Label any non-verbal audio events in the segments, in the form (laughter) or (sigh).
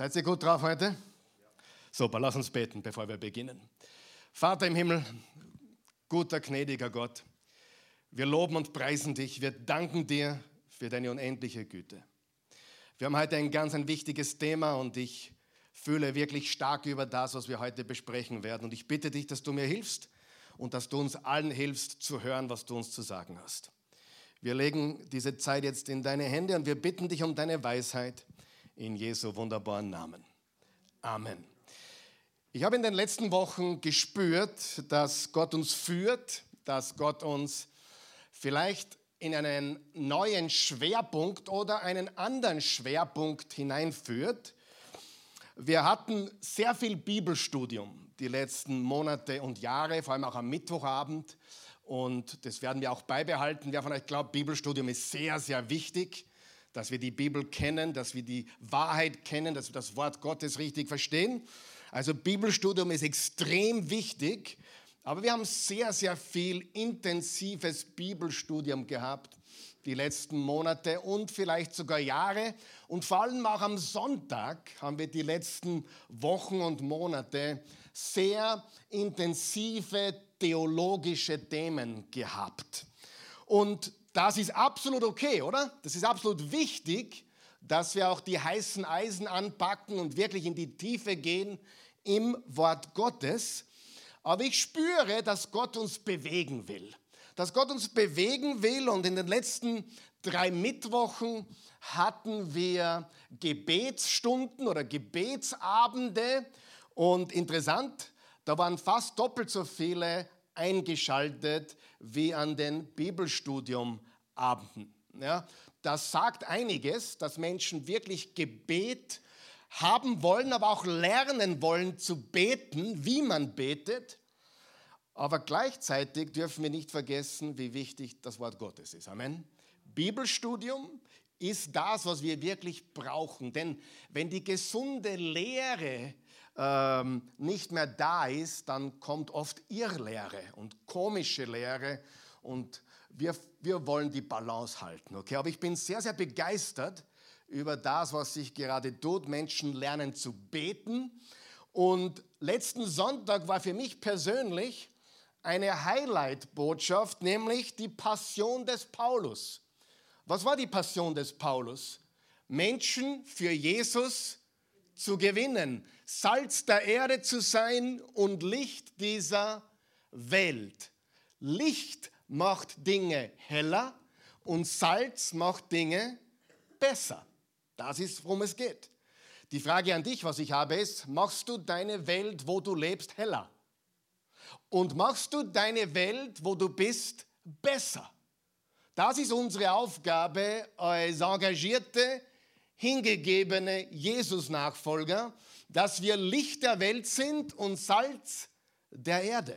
Seid ihr gut drauf heute? Super, lass uns beten, bevor wir beginnen. Vater im Himmel, guter, gnädiger Gott, wir loben und preisen dich, wir danken dir für deine unendliche Güte. Wir haben heute ein ganz ein wichtiges Thema und ich fühle wirklich stark über das, was wir heute besprechen werden. Und ich bitte dich, dass du mir hilfst und dass du uns allen hilfst zu hören, was du uns zu sagen hast. Wir legen diese Zeit jetzt in deine Hände und wir bitten dich um deine Weisheit in Jesu wunderbaren Namen. Amen. Ich habe in den letzten Wochen gespürt, dass Gott uns führt, dass Gott uns vielleicht in einen neuen Schwerpunkt oder einen anderen Schwerpunkt hineinführt. Wir hatten sehr viel Bibelstudium die letzten Monate und Jahre, vor allem auch am Mittwochabend. Und das werden wir auch beibehalten. Wer von euch glaubt, Bibelstudium ist sehr, sehr wichtig dass wir die Bibel kennen, dass wir die Wahrheit kennen, dass wir das Wort Gottes richtig verstehen. Also Bibelstudium ist extrem wichtig, aber wir haben sehr, sehr viel intensives Bibelstudium gehabt die letzten Monate und vielleicht sogar Jahre. Und vor allem auch am Sonntag haben wir die letzten Wochen und Monate sehr intensive theologische Themen gehabt. Und das ist absolut okay, oder? Das ist absolut wichtig, dass wir auch die heißen Eisen anpacken und wirklich in die Tiefe gehen im Wort Gottes. Aber ich spüre, dass Gott uns bewegen will. Dass Gott uns bewegen will und in den letzten drei Mittwochen hatten wir Gebetsstunden oder Gebetsabende und interessant, da waren fast doppelt so viele eingeschaltet wie an den Bibelstudiumabenden. Ja, das sagt einiges, dass Menschen wirklich Gebet haben wollen, aber auch lernen wollen zu beten, wie man betet. Aber gleichzeitig dürfen wir nicht vergessen, wie wichtig das Wort Gottes ist. Amen. Bibelstudium ist das, was wir wirklich brauchen. Denn wenn die gesunde Lehre ähm, nicht mehr da ist, dann kommt oft Irrlehre und komische Lehre und wir, wir wollen die Balance halten. Okay? Aber ich bin sehr, sehr begeistert über das, was sich gerade tut. Menschen lernen zu beten. Und letzten Sonntag war für mich persönlich eine Highlight-Botschaft, nämlich die Passion des Paulus. Was war die Passion des Paulus? Menschen für Jesus zu gewinnen, Salz der Erde zu sein und Licht dieser Welt. Licht macht Dinge heller und Salz macht Dinge besser. Das ist, worum es geht. Die Frage an dich, was ich habe, ist, machst du deine Welt, wo du lebst, heller? Und machst du deine Welt, wo du bist, besser? Das ist unsere Aufgabe als engagierte hingegebene Jesus-Nachfolger, dass wir Licht der Welt sind und Salz der Erde.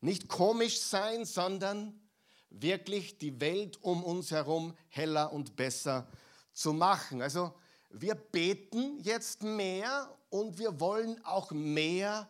Nicht komisch sein, sondern wirklich die Welt um uns herum heller und besser zu machen. Also wir beten jetzt mehr und wir wollen auch mehr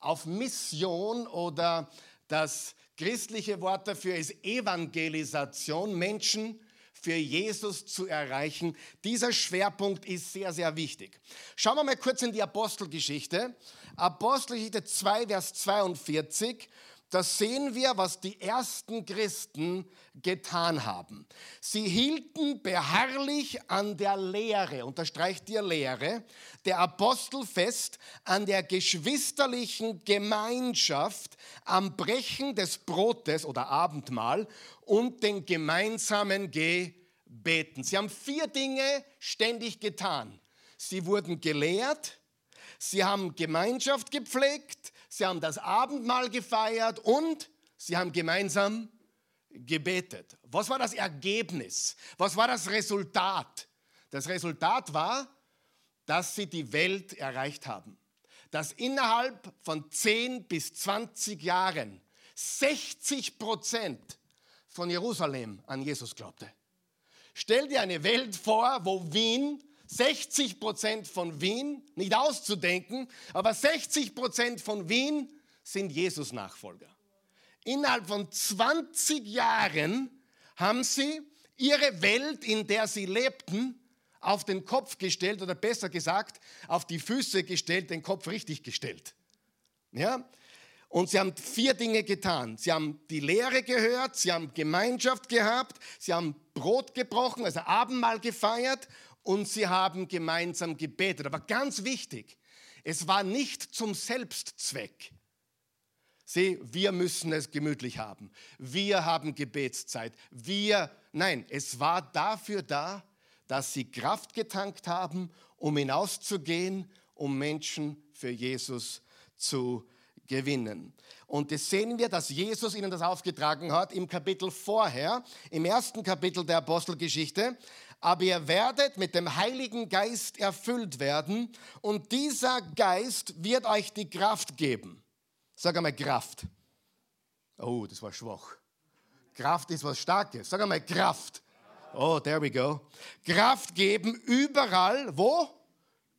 auf Mission oder das christliche Wort dafür ist Evangelisation, Menschen für Jesus zu erreichen. Dieser Schwerpunkt ist sehr, sehr wichtig. Schauen wir mal kurz in die Apostelgeschichte. Apostelgeschichte 2, Vers 42. Da sehen wir, was die ersten Christen getan haben. Sie hielten beharrlich an der Lehre, unterstreicht die Lehre, der Apostel fest, an der geschwisterlichen Gemeinschaft, am Brechen des Brotes oder Abendmahl und den gemeinsamen Gebeten. Sie haben vier Dinge ständig getan. Sie wurden gelehrt, sie haben Gemeinschaft gepflegt, sie haben das Abendmahl gefeiert und sie haben gemeinsam gebetet. Was war das Ergebnis? Was war das Resultat? Das Resultat war, dass sie die Welt erreicht haben. Dass innerhalb von 10 bis 20 Jahren 60 Prozent von Jerusalem an Jesus glaubte. Stell dir eine Welt vor, wo Wien, 60 Prozent von Wien, nicht auszudenken, aber 60 Prozent von Wien sind Jesus-Nachfolger. Innerhalb von 20 Jahren haben sie ihre Welt, in der sie lebten, auf den Kopf gestellt oder besser gesagt auf die Füße gestellt, den Kopf richtig gestellt. Ja? Und sie haben vier Dinge getan. Sie haben die Lehre gehört, sie haben Gemeinschaft gehabt, sie haben Brot gebrochen, also Abendmahl gefeiert und sie haben gemeinsam gebetet. Aber ganz wichtig, es war nicht zum Selbstzweck. Sieh, wir müssen es gemütlich haben. Wir haben Gebetszeit. Wir, nein, es war dafür da, dass sie Kraft getankt haben, um hinauszugehen, um Menschen für Jesus zu gewinnen. Und das sehen wir, dass Jesus ihnen das aufgetragen hat im Kapitel vorher, im ersten Kapitel der Apostelgeschichte. Aber ihr werdet mit dem Heiligen Geist erfüllt werden und dieser Geist wird euch die Kraft geben. Sag einmal Kraft. Oh, das war schwach. Kraft ist was Starkes. Sag einmal Kraft. Oh, there we go. Kraft geben überall, wo?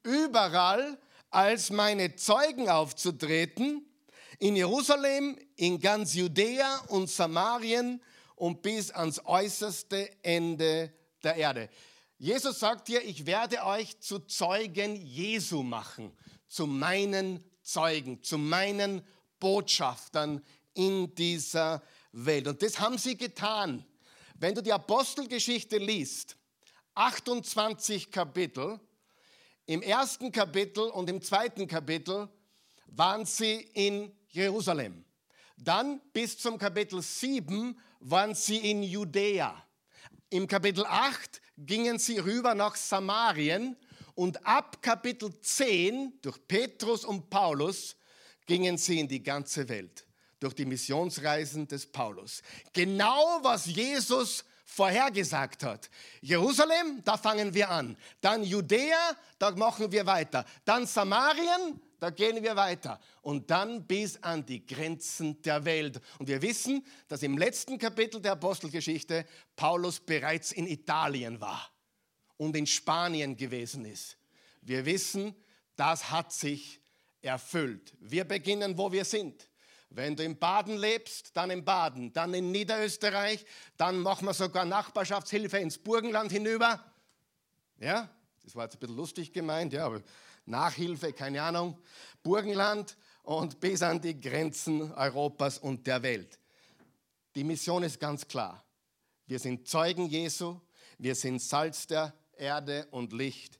Überall als meine Zeugen aufzutreten, in Jerusalem, in ganz Judäa und Samarien und bis ans äußerste Ende der Erde. Jesus sagt hier, ich werde euch zu Zeugen Jesu machen, zu meinen Zeugen, zu meinen Botschaftern in dieser Welt. Und das haben sie getan. Wenn du die Apostelgeschichte liest, 28 Kapitel, im ersten Kapitel und im zweiten Kapitel waren sie in Jerusalem. Dann bis zum Kapitel 7 waren sie in Judäa. Im Kapitel 8 gingen sie rüber nach Samarien und ab Kapitel 10 durch Petrus und Paulus gingen sie in die ganze Welt durch die Missionsreisen des Paulus. Genau was Jesus vorhergesagt hat. Jerusalem, da fangen wir an. Dann Judäa, da machen wir weiter. Dann Samarien, da gehen wir weiter. Und dann bis an die Grenzen der Welt. Und wir wissen, dass im letzten Kapitel der Apostelgeschichte Paulus bereits in Italien war und in Spanien gewesen ist. Wir wissen, das hat sich erfüllt. Wir beginnen, wo wir sind. Wenn du in Baden lebst, dann in Baden, dann in Niederösterreich, dann machen wir sogar Nachbarschaftshilfe ins Burgenland hinüber. Ja, das war jetzt ein bisschen lustig gemeint, ja, aber Nachhilfe, keine Ahnung, Burgenland und bis an die Grenzen Europas und der Welt. Die Mission ist ganz klar. Wir sind Zeugen Jesu, wir sind Salz der Erde und Licht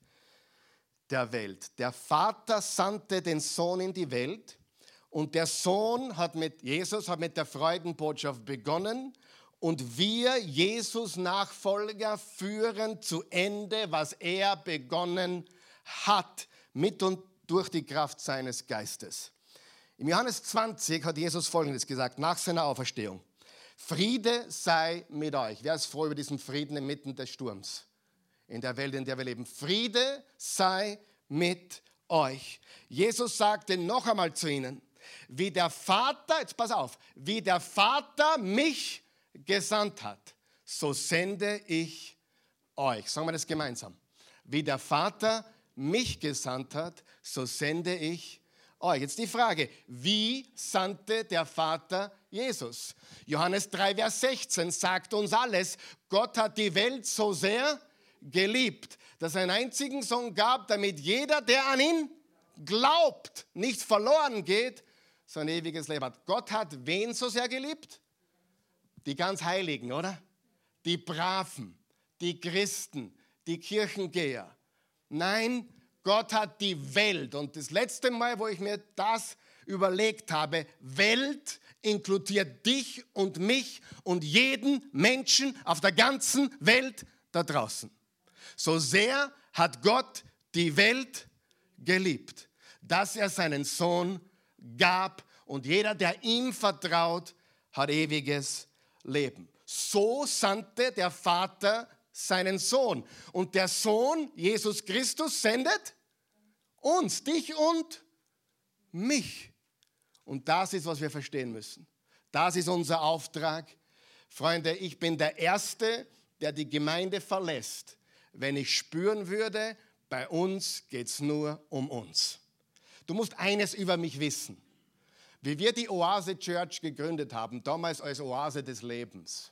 der Welt. Der Vater sandte den Sohn in die Welt und der Sohn hat mit Jesus hat mit der Freudenbotschaft begonnen und wir Jesus Nachfolger führen zu Ende, was er begonnen hat, mit und durch die Kraft seines Geistes. Im Johannes 20 hat Jesus Folgendes gesagt, nach seiner Auferstehung. Friede sei mit euch. Wer ist froh über diesen Frieden inmitten des Sturms? in der Welt, in der wir leben. Friede sei mit euch. Jesus sagte noch einmal zu ihnen, wie der Vater, jetzt pass auf, wie der Vater mich gesandt hat, so sende ich euch. Sagen wir das gemeinsam. Wie der Vater mich gesandt hat, so sende ich euch. Jetzt die Frage, wie sandte der Vater Jesus? Johannes 3, Vers 16 sagt uns alles, Gott hat die Welt so sehr geliebt, dass er einen einzigen Sohn gab, damit jeder, der an ihn glaubt, nicht verloren geht, sein ewiges Leben hat. Gott hat wen so sehr geliebt? Die ganz Heiligen, oder? Die Braven, die Christen, die Kirchengeher. Nein, Gott hat die Welt. Und das letzte Mal, wo ich mir das überlegt habe, Welt inkludiert dich und mich und jeden Menschen auf der ganzen Welt da draußen. So sehr hat Gott die Welt geliebt, dass er seinen Sohn gab und jeder, der ihm vertraut, hat ewiges Leben. So sandte der Vater seinen Sohn. Und der Sohn, Jesus Christus, sendet uns, dich und mich. Und das ist, was wir verstehen müssen. Das ist unser Auftrag. Freunde, ich bin der Erste, der die Gemeinde verlässt, wenn ich spüren würde, bei uns geht es nur um uns. Du musst eines über mich wissen. Wie wir die Oase Church gegründet haben, damals als Oase des Lebens,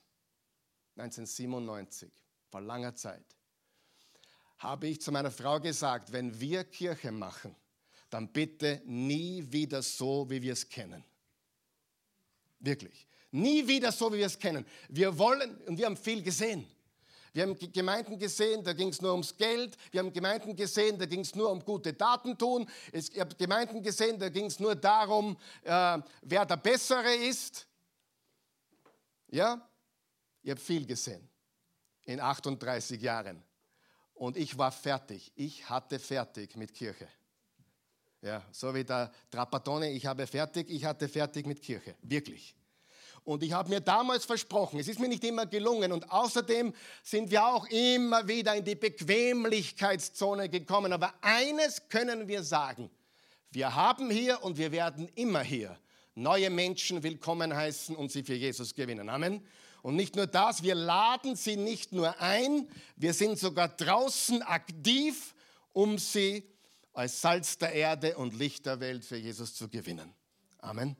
1997, vor langer Zeit, habe ich zu meiner Frau gesagt, wenn wir Kirche machen, dann bitte nie wieder so, wie wir es kennen. Wirklich. Nie wieder so, wie wir es kennen. Wir wollen, und wir haben viel gesehen. Wir haben Gemeinden gesehen, da ging es nur ums Geld. Wir haben Gemeinden gesehen, da ging es nur um gute Daten tun. Ich habe Gemeinden gesehen, da ging es nur darum, äh, wer der Bessere ist. Ja, ich habe viel gesehen in 38 Jahren. Und ich war fertig. Ich hatte fertig mit Kirche. Ja, so wie der Trapattone, ich habe fertig, ich hatte fertig mit Kirche. Wirklich. Und ich habe mir damals versprochen, es ist mir nicht immer gelungen. Und außerdem sind wir auch immer wieder in die Bequemlichkeitszone gekommen. Aber eines können wir sagen. Wir haben hier und wir werden immer hier neue Menschen willkommen heißen und sie für Jesus gewinnen. Amen. Und nicht nur das, wir laden sie nicht nur ein, wir sind sogar draußen aktiv, um sie als Salz der Erde und Licht der Welt für Jesus zu gewinnen. Amen.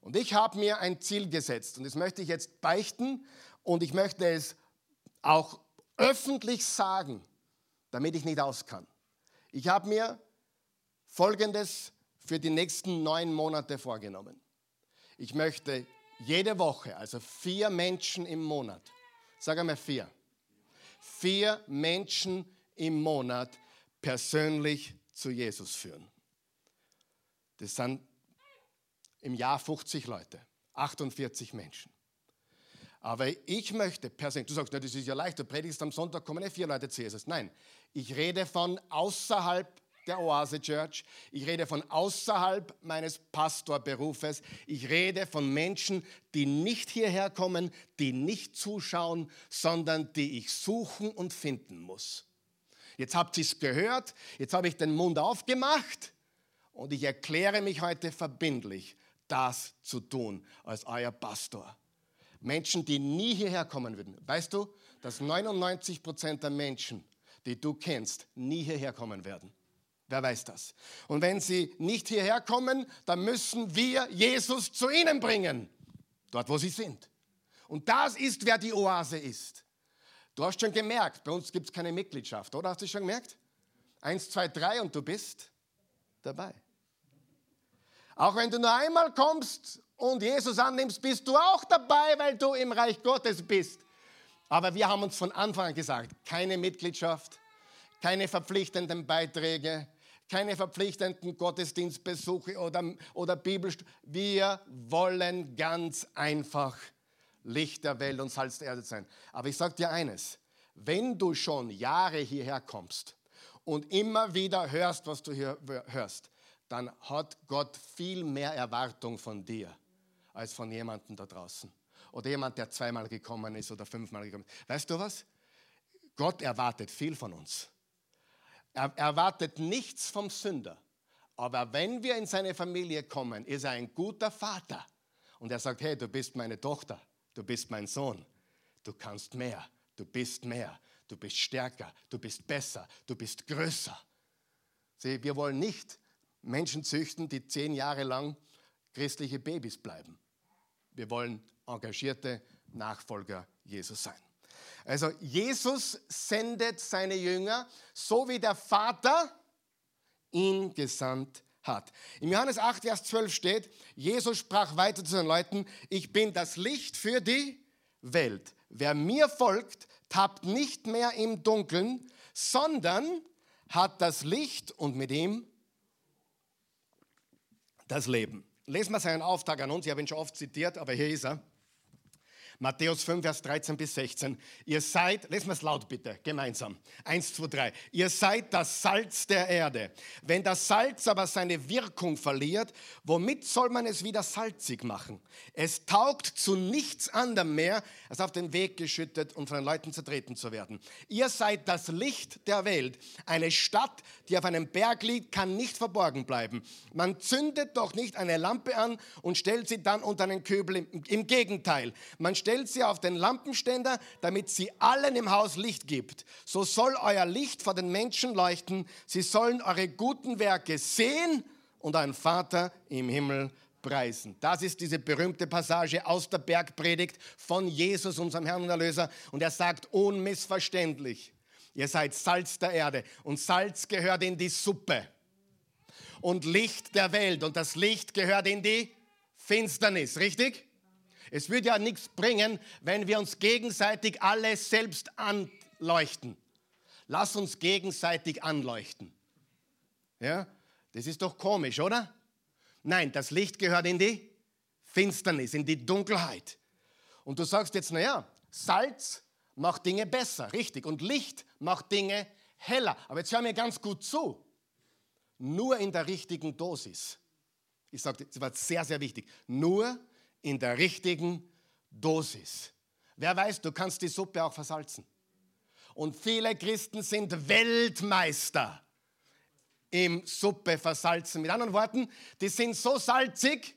Und ich habe mir ein Ziel gesetzt und das möchte ich jetzt beichten und ich möchte es auch öffentlich sagen, damit ich nicht aus kann. Ich habe mir Folgendes für die nächsten neun Monate vorgenommen. Ich möchte jede Woche, also vier Menschen im Monat, sag einmal vier, vier Menschen im Monat persönlich zu Jesus führen. Das sind im Jahr 50 Leute, 48 Menschen. Aber ich möchte persönlich, du sagst, na, das ist ja leicht, du predigst am Sonntag, kommen ja vier Leute zu Jesus. Nein, ich rede von außerhalb der Oase Church. Ich rede von außerhalb meines Pastorberufes. Ich rede von Menschen, die nicht hierher kommen, die nicht zuschauen, sondern die ich suchen und finden muss. Jetzt habt ihr es gehört, jetzt habe ich den Mund aufgemacht und ich erkläre mich heute verbindlich, das zu tun als euer Pastor. Menschen, die nie hierher kommen würden. Weißt du, dass 99 Prozent der Menschen, die du kennst, nie hierher kommen werden. Wer weiß das? Und wenn sie nicht hierher kommen, dann müssen wir Jesus zu ihnen bringen, dort wo sie sind. Und das ist, wer die Oase ist. Du hast schon gemerkt, bei uns gibt es keine Mitgliedschaft, oder? Hast du schon gemerkt? Eins, zwei, drei und du bist dabei. Auch wenn du nur einmal kommst und Jesus annimmst, bist du auch dabei, weil du im Reich Gottes bist. Aber wir haben uns von Anfang an gesagt, keine Mitgliedschaft, keine verpflichtenden Beiträge, keine verpflichtenden Gottesdienstbesuche oder, oder Bibelstunden. Wir wollen ganz einfach Licht der Welt und Salz der Erde sein. Aber ich sage dir eines, wenn du schon Jahre hierher kommst und immer wieder hörst, was du hier hörst, dann hat Gott viel mehr Erwartung von dir als von jemandem da draußen. Oder jemand, der zweimal gekommen ist oder fünfmal gekommen ist. Weißt du was? Gott erwartet viel von uns. Er erwartet nichts vom Sünder. Aber wenn wir in seine Familie kommen, ist er ein guter Vater. Und er sagt, hey, du bist meine Tochter, du bist mein Sohn, du kannst mehr, du bist mehr, du bist stärker, du bist besser, du bist größer. Sieh, wir wollen nicht Menschen züchten, die zehn Jahre lang christliche Babys bleiben. Wir wollen engagierte Nachfolger Jesus sein. Also Jesus sendet seine Jünger, so wie der Vater ihn gesandt hat. Im Johannes 8, Vers 12 steht, Jesus sprach weiter zu den Leuten, ich bin das Licht für die Welt. Wer mir folgt, tappt nicht mehr im Dunkeln, sondern hat das Licht und mit ihm das Leben. Lesen wir seinen Auftrag an uns, ich habe ihn schon oft zitiert, aber hier ist er. Matthäus 5, Vers 13 bis 16. Ihr seid, lesen wir es laut bitte, gemeinsam. Eins, zwei, drei. Ihr seid das Salz der Erde. Wenn das Salz aber seine Wirkung verliert, womit soll man es wieder salzig machen? Es taugt zu nichts anderem mehr, als auf den Weg geschüttet und von den Leuten zertreten zu werden. Ihr seid das Licht der Welt. Eine Stadt, die auf einem Berg liegt, kann nicht verborgen bleiben. Man zündet doch nicht eine Lampe an und stellt sie dann unter einen Kübel. Im Gegenteil, man stellt stellt sie auf den Lampenständer, damit sie allen im Haus Licht gibt. So soll euer Licht vor den Menschen leuchten. Sie sollen eure guten Werke sehen und euren Vater im Himmel preisen. Das ist diese berühmte Passage aus der Bergpredigt von Jesus, unserem Herrn und Erlöser. Und er sagt unmissverständlich, Ihr seid Salz der Erde und Salz gehört in die Suppe und Licht der Welt und das Licht gehört in die Finsternis, richtig? Es würde ja nichts bringen, wenn wir uns gegenseitig alle selbst anleuchten. Lass uns gegenseitig anleuchten. Ja, das ist doch komisch, oder? Nein, das Licht gehört in die Finsternis, in die Dunkelheit. Und du sagst jetzt, naja, Salz macht Dinge besser, richtig. Und Licht macht Dinge heller. Aber jetzt hör mir ganz gut zu. Nur in der richtigen Dosis. Ich sage, das war sehr, sehr wichtig. Nur in der richtigen Dosis. Wer weiß, du kannst die Suppe auch versalzen. Und viele Christen sind Weltmeister im Suppe versalzen. Mit anderen Worten, die sind so salzig,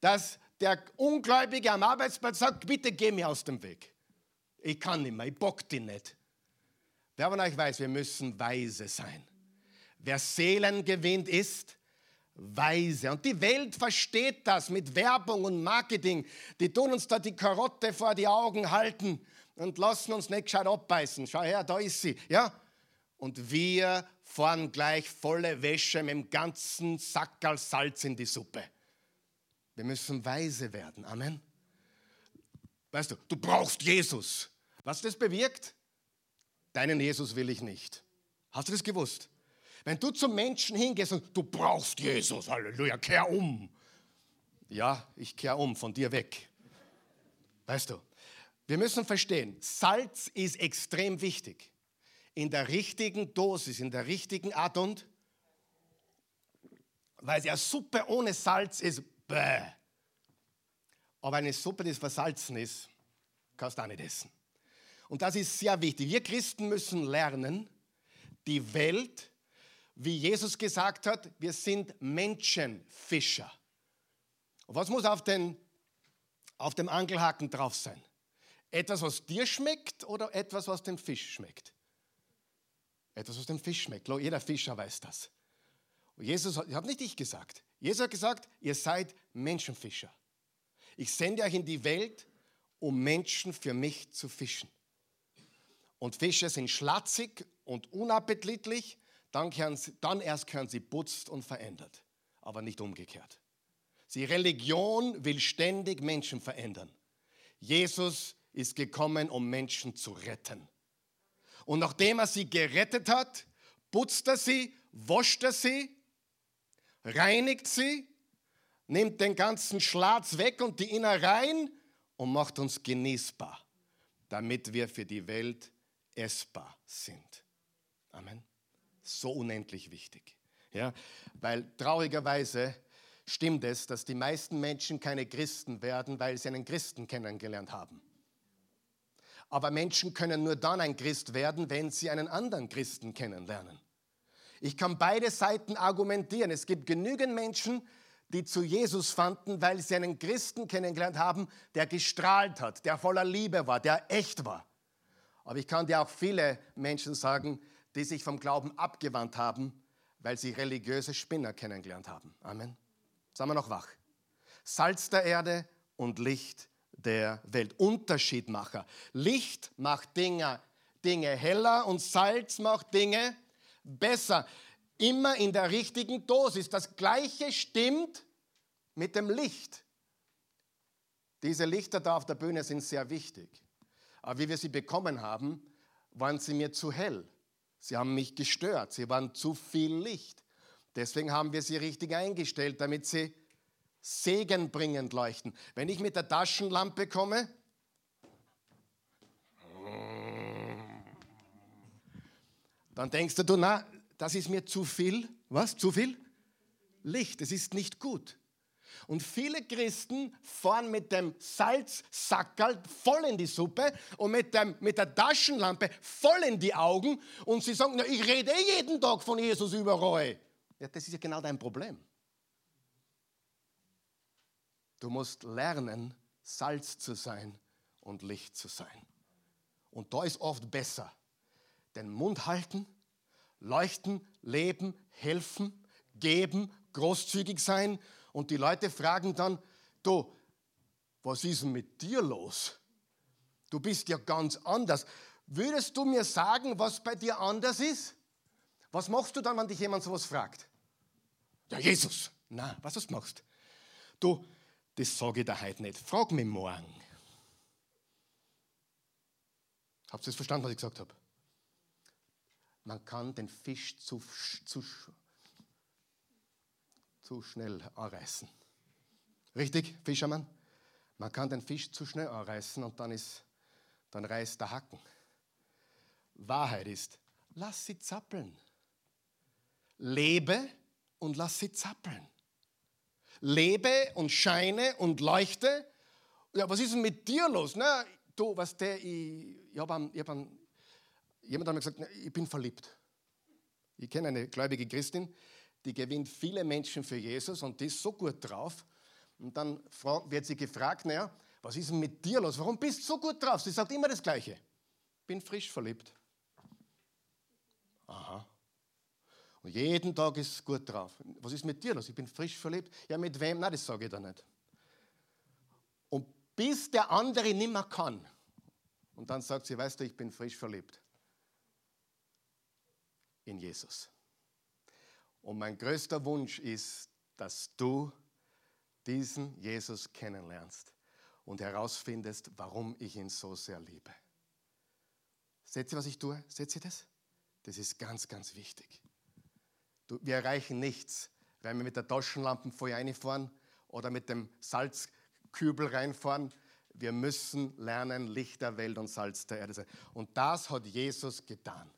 dass der Ungläubige am Arbeitsplatz sagt, bitte geh mir aus dem Weg. Ich kann nicht mehr, ich bock die nicht. Wer von euch weiß, wir müssen weise sein. Wer Seelen gewinnt, ist weise. Und die Welt versteht das mit Werbung und Marketing. Die tun uns da die Karotte vor die Augen halten und lassen uns nicht gescheit abbeißen. Schau her, da ist sie. Ja? Und wir fahren gleich volle Wäsche mit dem ganzen Sackerl Salz in die Suppe. Wir müssen weise werden. Amen. Weißt du, du brauchst Jesus. Was das bewirkt? Deinen Jesus will ich nicht. Hast du das gewusst? Wenn du zum Menschen hingehst und du brauchst Jesus, Halleluja, kehr um. Ja, ich kehr um von dir weg. Weißt du, wir müssen verstehen, Salz ist extrem wichtig. In der richtigen Dosis, in der richtigen Art und weil ja Suppe ohne Salz ist bäh. Aber eine Suppe, die versalzen ist, kannst du auch nicht essen. Und das ist sehr wichtig. Wir Christen müssen lernen, die Welt, wie Jesus gesagt hat, wir sind Menschenfischer. Und was muss auf, den, auf dem Angelhaken drauf sein? Etwas, was dir schmeckt oder etwas, was dem Fisch schmeckt? Etwas, was dem Fisch schmeckt. Jeder Fischer weiß das. Und Jesus hat, hat nicht ich gesagt. Jesus hat gesagt, ihr seid Menschenfischer. Ich sende euch in die Welt, um Menschen für mich zu fischen. Und Fische sind schlatzig und unappetitlich, dann, sie, dann erst können sie putzt und verändert, aber nicht umgekehrt. Die Religion will ständig Menschen verändern. Jesus ist gekommen, um Menschen zu retten. Und nachdem er sie gerettet hat, putzt er sie, wascht er sie, reinigt sie, nimmt den ganzen Schlatz weg und die Innereien und macht uns genießbar, damit wir für die Welt essbar sind. Amen. So unendlich wichtig. Ja, weil traurigerweise stimmt es, dass die meisten Menschen keine Christen werden, weil sie einen Christen kennengelernt haben. Aber Menschen können nur dann ein Christ werden, wenn sie einen anderen Christen kennenlernen. Ich kann beide Seiten argumentieren. Es gibt genügend Menschen, die zu Jesus fanden, weil sie einen Christen kennengelernt haben, der gestrahlt hat, der voller Liebe war, der echt war. Aber ich kann dir auch viele Menschen sagen, die sich vom Glauben abgewandt haben, weil sie religiöse Spinner kennengelernt haben. Amen. Sagen wir noch wach. Salz der Erde und Licht der Welt. Unterschiedmacher. Licht macht Dinge, Dinge heller und Salz macht Dinge besser. Immer in der richtigen Dosis. Das Gleiche stimmt mit dem Licht. Diese Lichter da auf der Bühne sind sehr wichtig. Aber wie wir sie bekommen haben, waren sie mir zu hell. Sie haben mich gestört. Sie waren zu viel Licht. Deswegen haben wir sie richtig eingestellt, damit sie segenbringend leuchten. Wenn ich mit der Taschenlampe komme, dann denkst du, na, das ist mir zu viel. Was? Zu viel? Licht. Es ist nicht gut. Und viele Christen fahren mit dem Salzsackerl voll in die Suppe und mit, dem, mit der Taschenlampe voll in die Augen und sie sagen, na, ich rede eh jeden Tag von Jesus überall. Ja, das ist ja genau dein Problem. Du musst lernen, Salz zu sein und Licht zu sein. Und da ist oft besser den Mund halten, leuchten, leben, helfen, geben, großzügig sein und die Leute fragen dann, du, was ist denn mit dir los? Du bist ja ganz anders. Würdest du mir sagen, was bei dir anders ist? Was machst du dann, wenn dich jemand sowas fragt? Ja, Jesus. Na, was du machst? Du, das sage ich dir heute nicht. Frag mich morgen. Habt ihr das verstanden, was ich gesagt habe? Man kann den Fisch zu, zu, zu schnell anreißen. Richtig, Fischermann? Man kann den Fisch zu schnell anreißen und dann, ist, dann reißt der Hacken. Wahrheit ist, lass sie zappeln. Lebe und lass sie zappeln. Lebe und scheine und leuchte. Ja, was ist denn mit dir los? Na, du, was der, ich, ich habe hab einen, jemand hat mir gesagt, ich bin verliebt. Ich kenne eine gläubige Christin, die gewinnt viele Menschen für Jesus und die ist so gut drauf. Und dann wird sie gefragt, naja, was ist denn mit dir los? Warum bist du so gut drauf? Sie sagt immer das Gleiche. Bin frisch verliebt. Aha. Und jeden Tag ist gut drauf. Was ist mit dir los? Ich bin frisch verliebt. Ja, mit wem? Nein, das sage ich da nicht. Und bis der andere nimmer kann. Und dann sagt sie, weißt du, ich bin frisch verliebt. In Jesus. Und mein größter Wunsch ist, dass du diesen Jesus kennenlernst und herausfindest, warum ich ihn so sehr liebe. Seht ihr, was ich tue? Seht ihr das? Das ist ganz, ganz wichtig. Du, wir erreichen nichts, wenn wir mit der Taschenlampe vorher reinfahren oder mit dem Salzkübel reinfahren. Wir müssen lernen, Licht der Welt und Salz der Erde sein. Und das hat Jesus getan.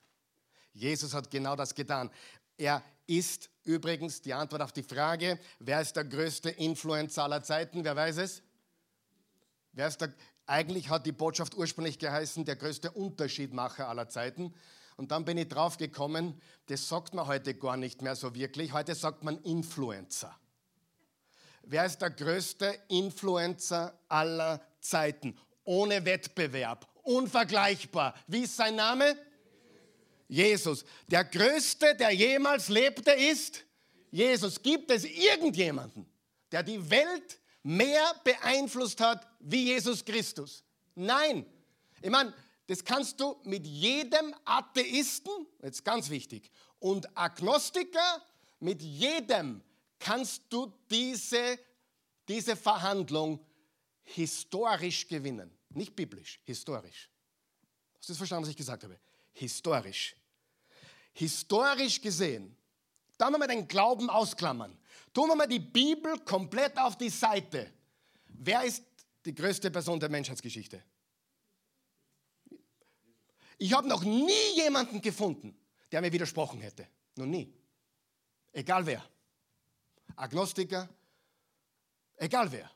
Jesus hat genau das getan. Er ist übrigens die Antwort auf die Frage, wer ist der größte Influencer aller Zeiten? Wer weiß es? Wer ist der, eigentlich hat die Botschaft ursprünglich geheißen, der größte Unterschiedmacher aller Zeiten. Und dann bin ich drauf gekommen, das sagt man heute gar nicht mehr so wirklich. Heute sagt man Influencer. Wer ist der größte Influencer aller Zeiten? Ohne Wettbewerb, unvergleichbar. Wie ist sein Name? Jesus. Der größte, der jemals lebte, ist Jesus. Gibt es irgendjemanden, der die Welt mehr beeinflusst hat wie Jesus Christus? Nein. Ich meine, das kannst du mit jedem Atheisten, jetzt ganz wichtig, und Agnostiker, mit jedem kannst du diese, diese Verhandlung historisch gewinnen. Nicht biblisch, historisch. Hast du das verstanden, was ich gesagt habe? Historisch. Historisch gesehen, da wir den Glauben ausklammern, tun wir mal die Bibel komplett auf die Seite. Wer ist die größte Person der Menschheitsgeschichte? Ich habe noch nie jemanden gefunden, der mir widersprochen hätte. Noch nie. Egal wer. Agnostiker, egal wer.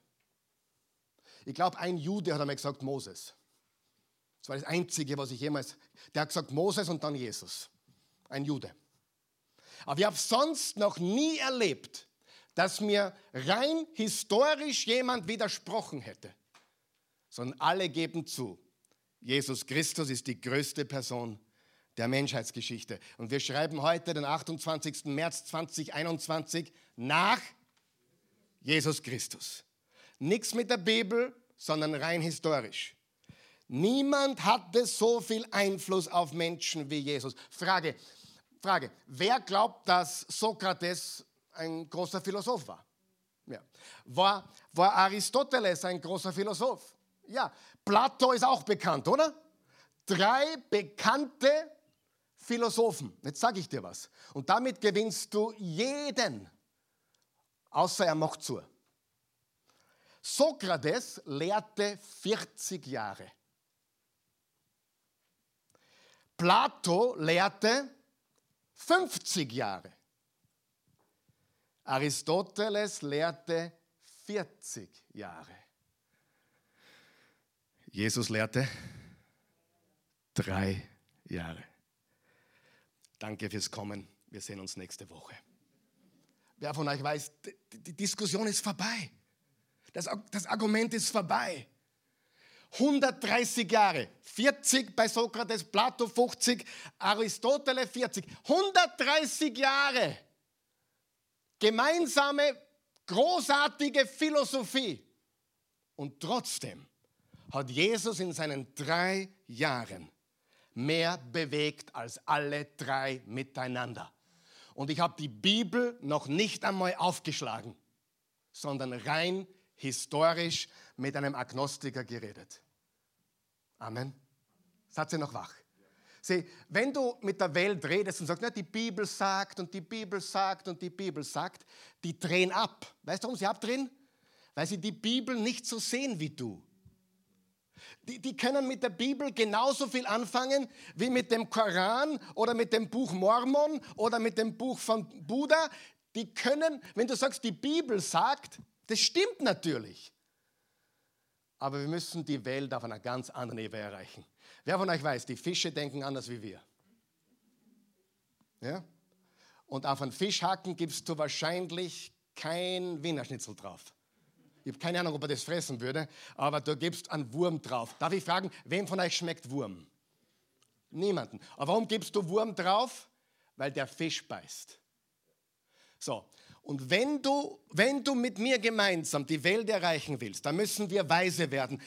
Ich glaube, ein Jude hat einmal gesagt Moses. Das war das Einzige, was ich jemals. Der hat gesagt Moses und dann Jesus. Ein Jude. Aber ich habe sonst noch nie erlebt, dass mir rein historisch jemand widersprochen hätte. Sondern alle geben zu, Jesus Christus ist die größte Person der Menschheitsgeschichte. Und wir schreiben heute den 28. März 2021 nach Jesus Christus. Nichts mit der Bibel, sondern rein historisch. Niemand hatte so viel Einfluss auf Menschen wie Jesus. Frage, Frage, wer glaubt, dass Sokrates ein großer Philosoph war? Ja. War, war Aristoteles ein großer Philosoph? Ja, Plato ist auch bekannt, oder? Drei bekannte Philosophen. Jetzt sage ich dir was. Und damit gewinnst du jeden, außer er macht zu. Sokrates lehrte 40 Jahre. Plato lehrte 50 Jahre. Aristoteles lehrte 40 Jahre. Jesus lehrte drei Jahre. Danke fürs Kommen. Wir sehen uns nächste Woche. Wer von euch weiß, die Diskussion ist vorbei. Das, das Argument ist vorbei. 130 Jahre, 40 bei Sokrates, Plato 50, Aristoteles 40, 130 Jahre gemeinsame, großartige Philosophie. Und trotzdem hat Jesus in seinen drei Jahren mehr bewegt als alle drei miteinander. Und ich habe die Bibel noch nicht einmal aufgeschlagen, sondern rein historisch mit einem Agnostiker geredet. Amen. Seid ihr noch wach? Sieh, wenn du mit der Welt redest und sagst, na, die Bibel sagt und die Bibel sagt und die Bibel sagt, die drehen ab. Weißt du, warum sie abdrehen? Weil sie die Bibel nicht so sehen wie du. Die, die können mit der Bibel genauso viel anfangen wie mit dem Koran oder mit dem Buch Mormon oder mit dem Buch von Buddha. Die können, wenn du sagst, die Bibel sagt, das stimmt natürlich. Aber wir müssen die Welt auf einer ganz anderen Ebene erreichen. Wer von euch weiß, die Fische denken anders wie wir. Ja? Und auf einen Fischhaken gibst du wahrscheinlich kein Wiener Schnitzel drauf. Ich habe keine Ahnung, ob er das fressen würde, aber du gibst einen Wurm drauf. Darf ich fragen, wem von euch schmeckt Wurm? Niemanden. Aber warum gibst du Wurm drauf? Weil der Fisch beißt. So, und wenn du, wenn du mit mir gemeinsam die Welt erreichen willst, dann müssen wir weise werden.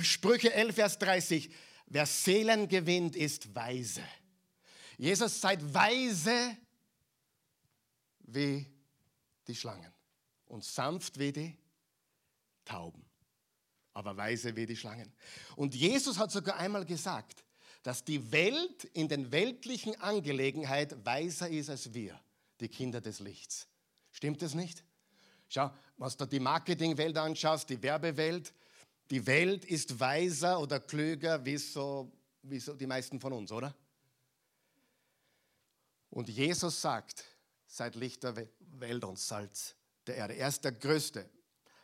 Sprüche 11, Vers 30. Wer Seelen gewinnt, ist weise. Jesus seid weise wie die Schlangen und sanft wie die Tauben, aber weise wie die Schlangen. Und Jesus hat sogar einmal gesagt, dass die Welt in den weltlichen Angelegenheiten weiser ist als wir, die Kinder des Lichts. Stimmt das nicht? Schau, was du die Marketingwelt anschaust, die Werbewelt, die Welt ist weiser oder klüger wie so, wie so die meisten von uns, oder? Und Jesus sagt, seid Licht der Welt und Salz der Erde. Er ist der Größte.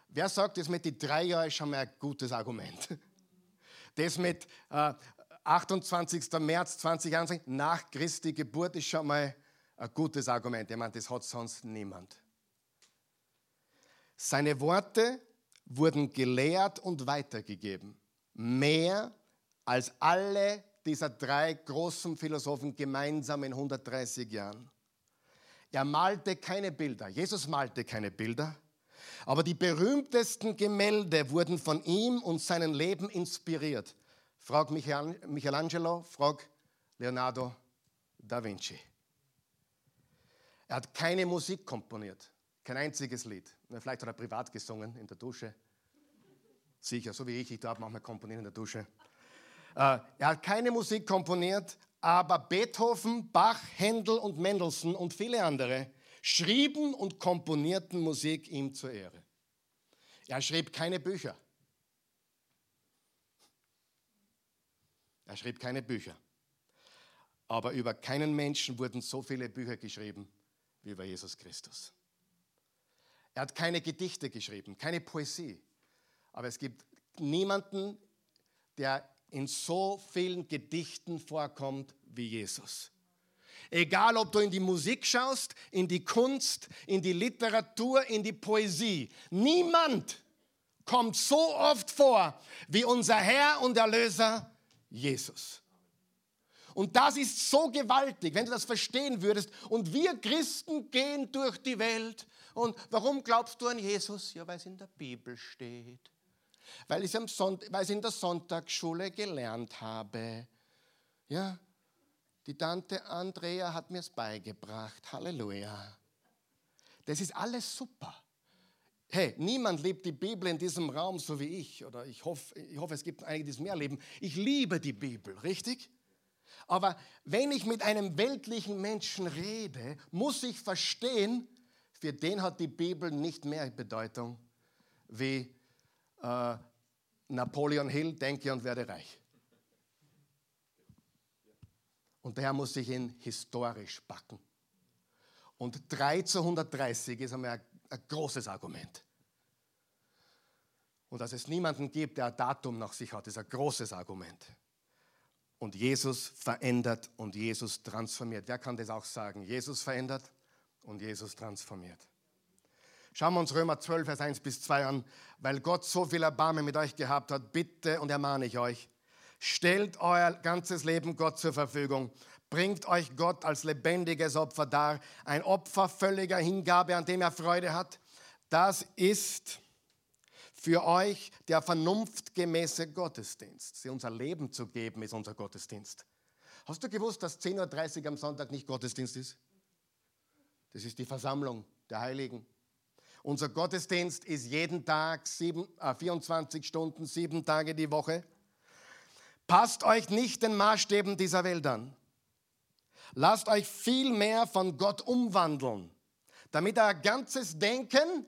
Wer sagt, das mit den drei Jahren ist schon mal ein gutes Argument? (laughs) Das mit äh, 28. März 2021 nach Christi Geburt ist schon mal ein gutes Argument. Ich meine, das hat sonst niemand. Seine Worte wurden gelehrt und weitergegeben. Mehr als alle dieser drei großen Philosophen gemeinsam in 130 Jahren. Er malte keine Bilder. Jesus malte keine Bilder. Aber die berühmtesten Gemälde wurden von ihm und seinem Leben inspiriert. Frag Michelangelo, frag Leonardo da Vinci. Er hat keine Musik komponiert, kein einziges Lied. Vielleicht hat er privat gesungen in der Dusche. Sicher, so wie ich, ich darf manchmal komponieren in der Dusche. Äh, er hat keine Musik komponiert, aber Beethoven, Bach, Händel und Mendelssohn und viele andere schrieben und komponierten Musik ihm zur Ehre. Er schrieb keine Bücher. Er schrieb keine Bücher. Aber über keinen Menschen wurden so viele Bücher geschrieben wie über Jesus Christus. Er hat keine Gedichte geschrieben, keine Poesie. Aber es gibt niemanden, der in so vielen Gedichten vorkommt wie Jesus. Egal, ob du in die Musik schaust, in die Kunst, in die Literatur, in die Poesie. Niemand kommt so oft vor wie unser Herr und Erlöser Jesus. Und das ist so gewaltig, wenn du das verstehen würdest. Und wir Christen gehen durch die Welt. Und warum glaubst du an Jesus? Ja, weil es in der Bibel steht. Weil ich, ich in der Sonntagsschule gelernt habe. Ja, die Tante Andrea hat mir es beigebracht. Halleluja. Das ist alles super. Hey, niemand liebt die Bibel in diesem Raum so wie ich. Oder ich hoffe, ich hoffe, es gibt einige, die es mehr lieben. Ich liebe die Bibel, richtig? Aber wenn ich mit einem weltlichen Menschen rede, muss ich verstehen, für den hat die Bibel nicht mehr Bedeutung wie äh, Napoleon Hill, denke und werde reich. Und daher muss ich ihn historisch backen. Und 3 zu 130 ist einmal ein, ein großes Argument. Und dass es niemanden gibt, der ein Datum nach sich hat, ist ein großes Argument. Und Jesus verändert und Jesus transformiert. Wer kann das auch sagen? Jesus verändert und Jesus transformiert. Schauen wir uns Römer 12, Vers 1 bis 2 an. Weil Gott so viel Erbarmen mit euch gehabt hat, bitte und ermahne ich euch, Stellt euer ganzes Leben Gott zur Verfügung. Bringt euch Gott als lebendiges Opfer dar. Ein Opfer völliger Hingabe, an dem er Freude hat. Das ist für euch der vernunftgemäße Gottesdienst. Unser Leben zu geben, ist unser Gottesdienst. Hast du gewusst, dass 10.30 Uhr am Sonntag nicht Gottesdienst ist? Das ist die Versammlung der Heiligen. Unser Gottesdienst ist jeden Tag sieben, äh, 24 Stunden, sieben Tage die Woche. Passt euch nicht den Maßstäben dieser Welt an. Lasst euch viel mehr von Gott umwandeln, damit euer ganzes Denken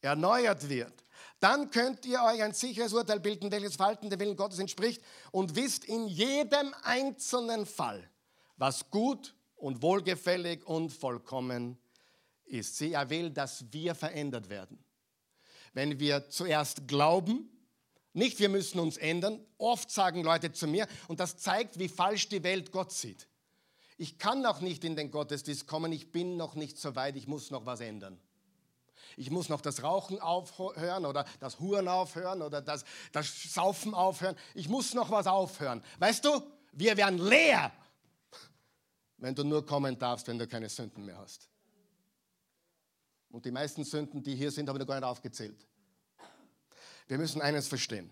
erneuert wird. Dann könnt ihr euch ein sicheres Urteil bilden, welches Verhalten dem Willen Gottes entspricht und wisst in jedem einzelnen Fall, was gut und wohlgefällig und vollkommen ist. Sie, er will, dass wir verändert werden. Wenn wir zuerst glauben, nicht wir müssen uns ändern, oft sagen Leute zu mir, und das zeigt, wie falsch die Welt Gott sieht. Ich kann noch nicht in den Gottesdienst kommen, ich bin noch nicht so weit, ich muss noch was ändern. Ich muss noch das Rauchen aufhören oder das Huren aufhören oder das, das Saufen aufhören. Ich muss noch was aufhören. Weißt du, wir werden leer, wenn du nur kommen darfst, wenn du keine Sünden mehr hast. Und die meisten Sünden, die hier sind, habe ich noch gar nicht aufgezählt. Wir müssen eines verstehen.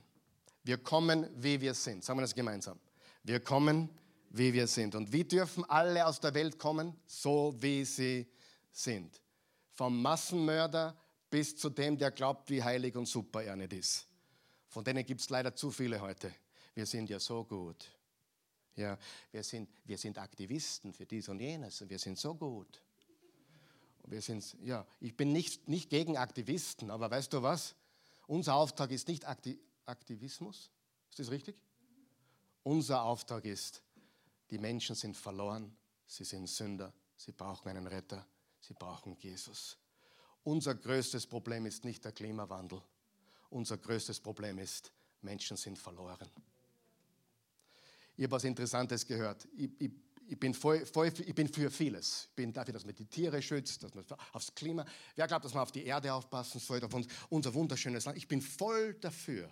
Wir kommen, wie wir sind. Sagen wir das gemeinsam. Wir kommen, wie wir sind. Und wie dürfen alle aus der Welt kommen? So, wie sie sind. Vom Massenmörder bis zu dem, der glaubt, wie heilig und super er nicht ist. Von denen gibt es leider zu viele heute. Wir sind ja so gut. Ja, wir sind, wir sind Aktivisten für dies und jenes und wir sind so gut. Wir sind, ja, ich bin nicht, nicht gegen Aktivisten, aber weißt du was? Unser Auftrag ist nicht Akti Aktivismus. Ist das richtig? Unser Auftrag ist, die Menschen sind verloren, sie sind Sünder, sie brauchen einen Retter, sie brauchen Jesus. Unser größtes Problem ist nicht der Klimawandel. Unser größtes Problem ist, Menschen sind verloren. Ich habe was Interessantes gehört. Ich, ich ich bin, voll, voll, ich bin für vieles. Ich bin dafür, dass man die Tiere schützt, dass man aufs Klima. Wer glaubt, dass man auf die Erde aufpassen sollte, auf unser wunderschönes Land? Ich bin voll dafür.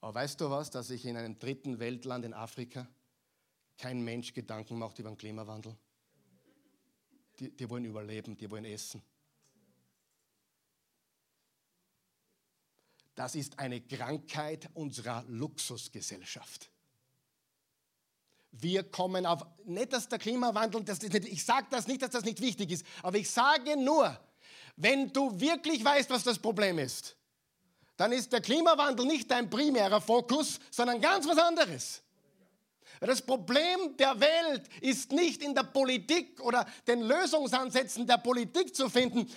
Aber weißt du was, dass sich in einem dritten Weltland in Afrika kein Mensch Gedanken macht über den Klimawandel? Die, die wollen überleben, die wollen essen. Das ist eine Krankheit unserer Luxusgesellschaft. Wir kommen auf, nicht dass der Klimawandel, das nicht, ich sage das nicht, dass das nicht wichtig ist, aber ich sage nur, wenn du wirklich weißt, was das Problem ist, dann ist der Klimawandel nicht dein primärer Fokus, sondern ganz was anderes. Das Problem der Welt ist nicht in der Politik oder den Lösungsansätzen der Politik zu finden.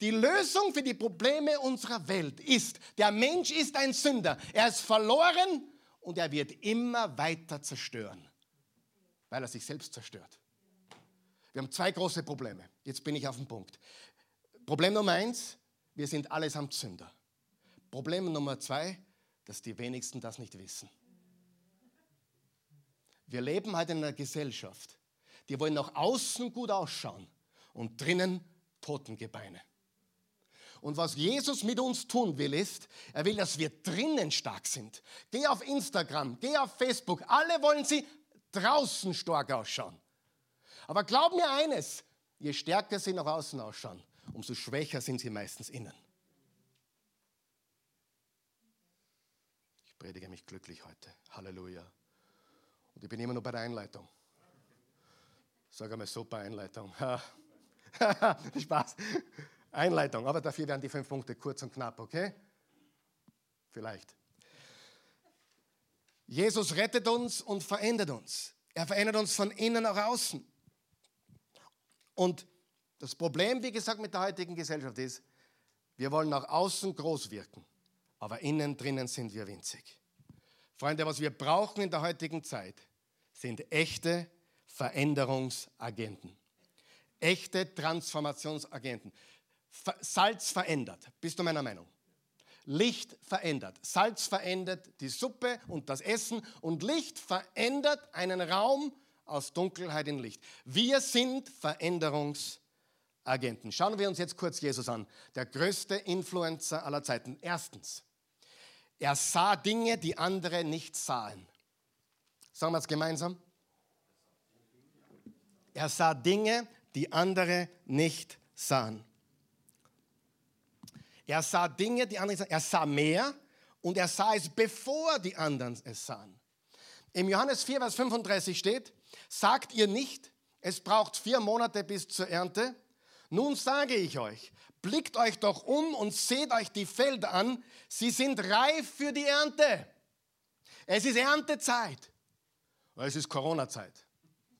Die Lösung für die Probleme unserer Welt ist, der Mensch ist ein Sünder. Er ist verloren und er wird immer weiter zerstören weil er sich selbst zerstört. Wir haben zwei große Probleme. Jetzt bin ich auf dem Punkt. Problem Nummer eins, wir sind allesamt Sünder. Problem Nummer zwei, dass die wenigsten das nicht wissen. Wir leben halt in einer Gesellschaft, die wollen nach außen gut ausschauen und drinnen Totengebeine. Und was Jesus mit uns tun will, ist, er will, dass wir drinnen stark sind. Geh auf Instagram, geh auf Facebook, alle wollen sie draußen stark ausschauen. Aber glaub mir eines, je stärker sie nach außen ausschauen, umso schwächer sind sie meistens innen. Ich predige mich glücklich heute. Halleluja. Und ich bin immer noch bei der Einleitung. Sag einmal super Einleitung. (laughs) Spaß. Einleitung, aber dafür werden die fünf Punkte kurz und knapp, okay? Vielleicht. Jesus rettet uns und verändert uns. Er verändert uns von innen nach außen. Und das Problem, wie gesagt, mit der heutigen Gesellschaft ist, wir wollen nach außen groß wirken, aber innen drinnen sind wir winzig. Freunde, was wir brauchen in der heutigen Zeit, sind echte Veränderungsagenten. Echte Transformationsagenten. Salz verändert. Bist du meiner Meinung? Licht verändert. Salz verändert die Suppe und das Essen und Licht verändert einen Raum aus Dunkelheit in Licht. Wir sind Veränderungsagenten. Schauen wir uns jetzt kurz Jesus an. Der größte Influencer aller Zeiten. Erstens, er sah Dinge, die andere nicht sahen. Sagen wir es gemeinsam. Er sah Dinge, die andere nicht sahen. Er sah Dinge, die anderen sahen. Er sah mehr und er sah es, bevor die anderen es sahen. Im Johannes 4, Vers 35 steht, sagt ihr nicht, es braucht vier Monate bis zur Ernte? Nun sage ich euch, blickt euch doch um und seht euch die Felder an, sie sind reif für die Ernte. Es ist Erntezeit. Es ist Corona-Zeit.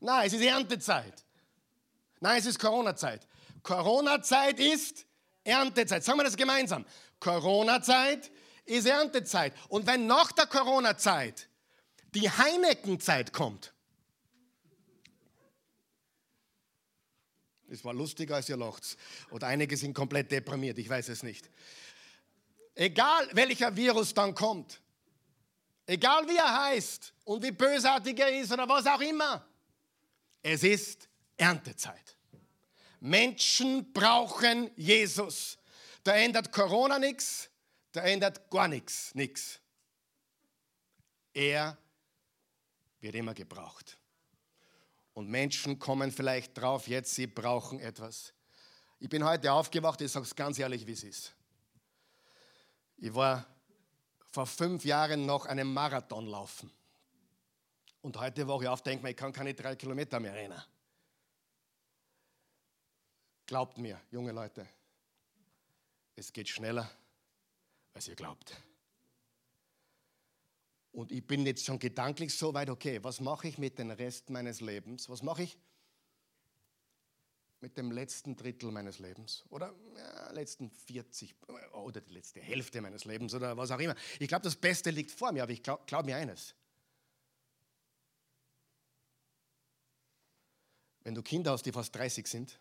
Nein, es ist Erntezeit. Nein, es ist Corona-Zeit. Corona-Zeit ist Erntezeit. Sagen wir das gemeinsam. Corona-Zeit ist Erntezeit. Und wenn nach der Corona-Zeit die Heineken-Zeit kommt, es war lustiger als ihr lacht. Oder einige sind komplett deprimiert, ich weiß es nicht. Egal welcher Virus dann kommt, egal wie er heißt und wie bösartig er ist oder was auch immer, es ist Erntezeit. Menschen brauchen Jesus. Da ändert Corona nichts, da ändert gar nichts, nichts. Er wird immer gebraucht. Und Menschen kommen vielleicht drauf, jetzt sie brauchen etwas. Ich bin heute aufgewacht, ich sage es ganz ehrlich, wie es ist. Ich war vor fünf Jahren noch einen Marathon laufen. Und heute wache ich auf, denke mir, ich kann keine drei Kilometer mehr rennen. Glaubt mir, junge Leute, es geht schneller, als ihr glaubt. Und ich bin jetzt schon gedanklich so weit, okay, was mache ich mit dem Rest meines Lebens? Was mache ich mit dem letzten Drittel meines Lebens? Oder ja, letzten 40 oder die letzte Hälfte meines Lebens oder was auch immer. Ich glaube, das Beste liegt vor mir, aber ich glaube glaub mir eines. Wenn du Kinder hast, die fast 30 sind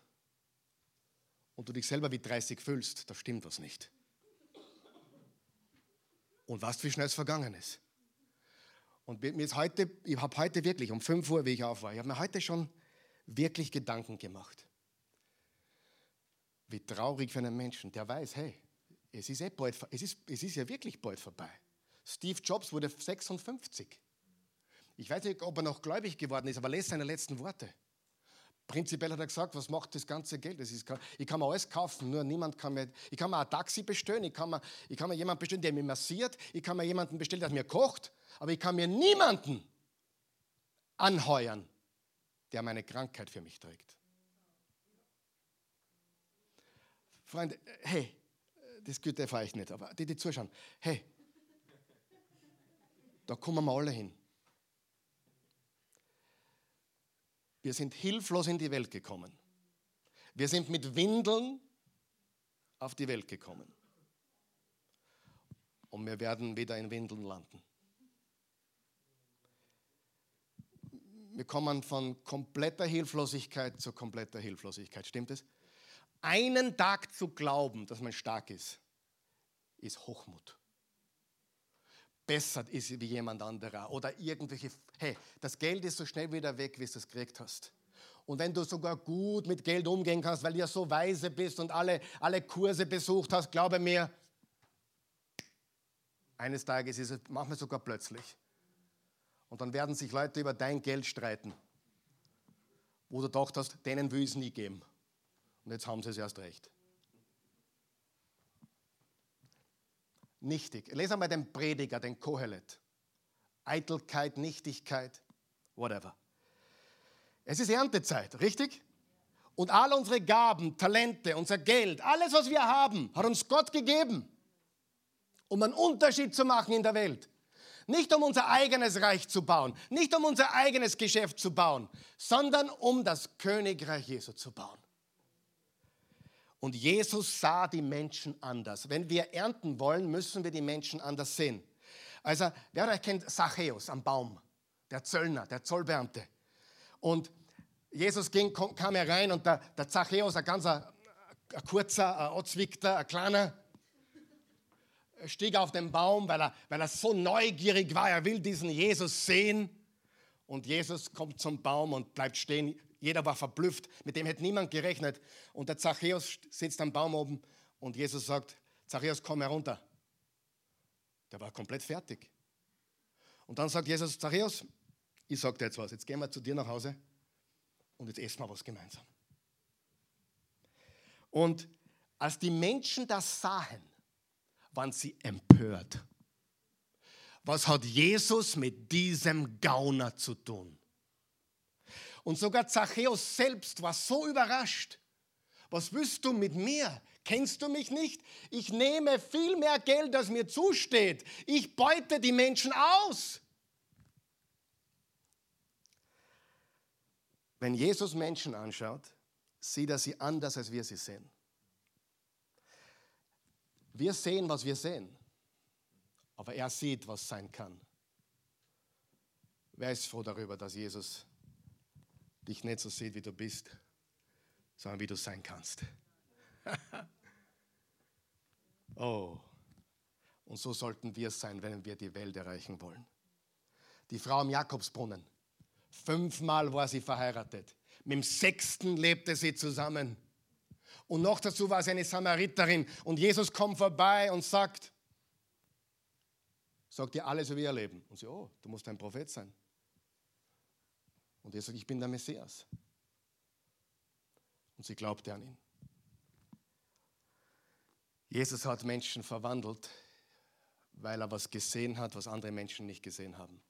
und du dich selber wie 30 fühlst, da stimmt was nicht. Und weißt, wie schnell es vergangen ist. Und mir ist heute, ich habe heute wirklich um 5 Uhr, wie ich auf war, ich habe mir heute schon wirklich Gedanken gemacht. Wie traurig für einen Menschen, der weiß, hey, es ist, eh bald, es ist, es ist ja wirklich bald vorbei. Steve Jobs wurde 56. Ich weiß nicht, ob er noch gläubig geworden ist, aber lest seine letzten Worte. Prinzipiell hat er gesagt, was macht das ganze Geld? Das ist, ich kann mir alles kaufen, nur niemand kann mir, ich kann mir ein Taxi bestellen, ich kann mir, ich kann mir jemanden bestellen, der mich massiert, ich kann mir jemanden bestellen, der mir kocht, aber ich kann mir niemanden anheuern, der meine Krankheit für mich trägt. Freunde, hey, das gilt für euch nicht, aber die, die zuschauen, hey, da kommen wir alle hin. Wir sind hilflos in die Welt gekommen. Wir sind mit Windeln auf die Welt gekommen. Und wir werden wieder in Windeln landen. Wir kommen von kompletter Hilflosigkeit zu kompletter Hilflosigkeit. Stimmt es? Einen Tag zu glauben, dass man stark ist, ist Hochmut besser ist wie jemand anderer oder irgendwelche, hey, das Geld ist so schnell wieder weg, wie du es gekriegt hast. Und wenn du sogar gut mit Geld umgehen kannst, weil du ja so weise bist und alle, alle Kurse besucht hast, glaube mir, eines Tages ist es, manchmal sogar plötzlich. Und dann werden sich Leute über dein Geld streiten, wo du gedacht hast, denen will ich es nie geben. Und jetzt haben sie es erst recht. Nichtig. Lese einmal den Prediger, den Kohelet. Eitelkeit, Nichtigkeit, whatever. Es ist Erntezeit, richtig? Und all unsere Gaben, Talente, unser Geld, alles, was wir haben, hat uns Gott gegeben, um einen Unterschied zu machen in der Welt. Nicht um unser eigenes Reich zu bauen, nicht um unser eigenes Geschäft zu bauen, sondern um das Königreich Jesu zu bauen. Und Jesus sah die Menschen anders. Wenn wir ernten wollen, müssen wir die Menschen anders sehen. Also, wer euch kennt Zachäus am Baum, der Zöllner, der Zollbeamte. Und Jesus ging, kam herein und der, der Zachäus, ein ganz ein, kurzer, ein Otzwickter, ein kleiner, stieg auf den Baum, weil er, weil er so neugierig war. Er will diesen Jesus sehen. Und Jesus kommt zum Baum und bleibt stehen. Jeder war verblüfft, mit dem hätte niemand gerechnet. Und der Zachäus sitzt am Baum oben und Jesus sagt, Zachäus, komm herunter. Der war komplett fertig. Und dann sagt Jesus, Zachäus, ich sage dir jetzt was, jetzt gehen wir zu dir nach Hause und jetzt essen wir was gemeinsam. Und als die Menschen das sahen, waren sie empört. was hat Jesus mit diesem Gauner zu tun? Und sogar Zachäus selbst war so überrascht. Was willst du mit mir? Kennst du mich nicht? Ich nehme viel mehr Geld, als mir zusteht. Ich beute die Menschen aus. Wenn Jesus Menschen anschaut, sieht er sie anders, als wir sie sehen. Wir sehen, was wir sehen, aber er sieht, was sein kann. Wer ist froh darüber, dass Jesus dich nicht so sieht, wie du bist, sondern wie du sein kannst? (laughs) oh, und so sollten wir sein, wenn wir die Welt erreichen wollen. Die Frau am Jakobsbrunnen, fünfmal war sie verheiratet. Mit dem sechsten lebte sie zusammen. Und noch dazu war sie eine Samariterin. Und Jesus kommt vorbei und sagt, sagt ihr alles über ihr Leben. Und sie, oh, du musst ein Prophet sein. Und Jesus sagt, ich bin der Messias. Und sie glaubte an ihn. Jesus hat Menschen verwandelt, weil er was gesehen hat, was andere Menschen nicht gesehen haben.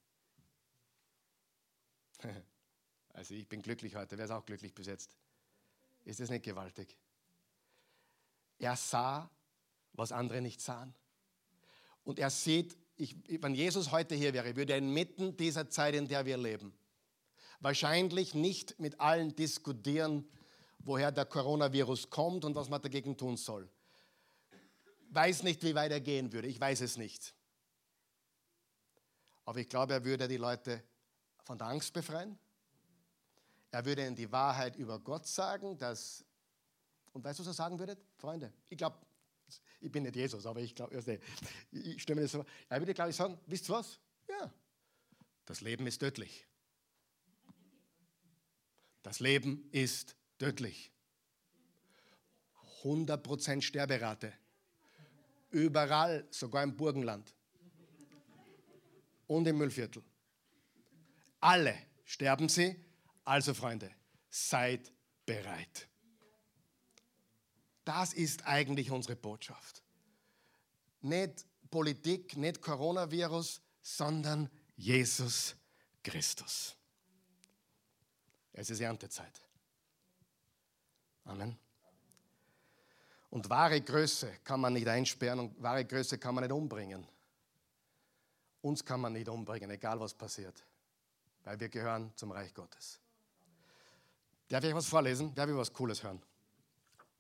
(laughs) Also ich bin glücklich heute. Wer ist auch glücklich bis jetzt? Ist das nicht gewaltig? Er sah, was andere nicht sahen. Und er sieht, ich, wenn Jesus heute hier wäre, würde er inmitten dieser Zeit, in der wir leben, wahrscheinlich nicht mit allen diskutieren, woher der Coronavirus kommt und was man dagegen tun soll. Weiß nicht, wie weit er gehen würde. Ich weiß es nicht. Aber ich glaube, er würde die Leute von der Angst befreien. Er würde ihnen die Wahrheit über Gott sagen, dass und weißt du, was er sagen würde? Freunde, ich glaube, ich bin nicht Jesus, aber ich glaube, ich stelle das so. Er würde, glaube ich, sagen: Wisst ihr was? Ja, das Leben ist tödlich. Das Leben ist tödlich. 100% Sterberate. Überall, sogar im Burgenland. Und im Müllviertel. Alle sterben sie. Also, Freunde, seid bereit. Das ist eigentlich unsere Botschaft. Nicht Politik, nicht Coronavirus, sondern Jesus Christus. Es ist Erntezeit. Amen. Und wahre Größe kann man nicht einsperren und wahre Größe kann man nicht umbringen. Uns kann man nicht umbringen, egal was passiert, weil wir gehören zum Reich Gottes. Darf ich was vorlesen? Darf ich was Cooles hören?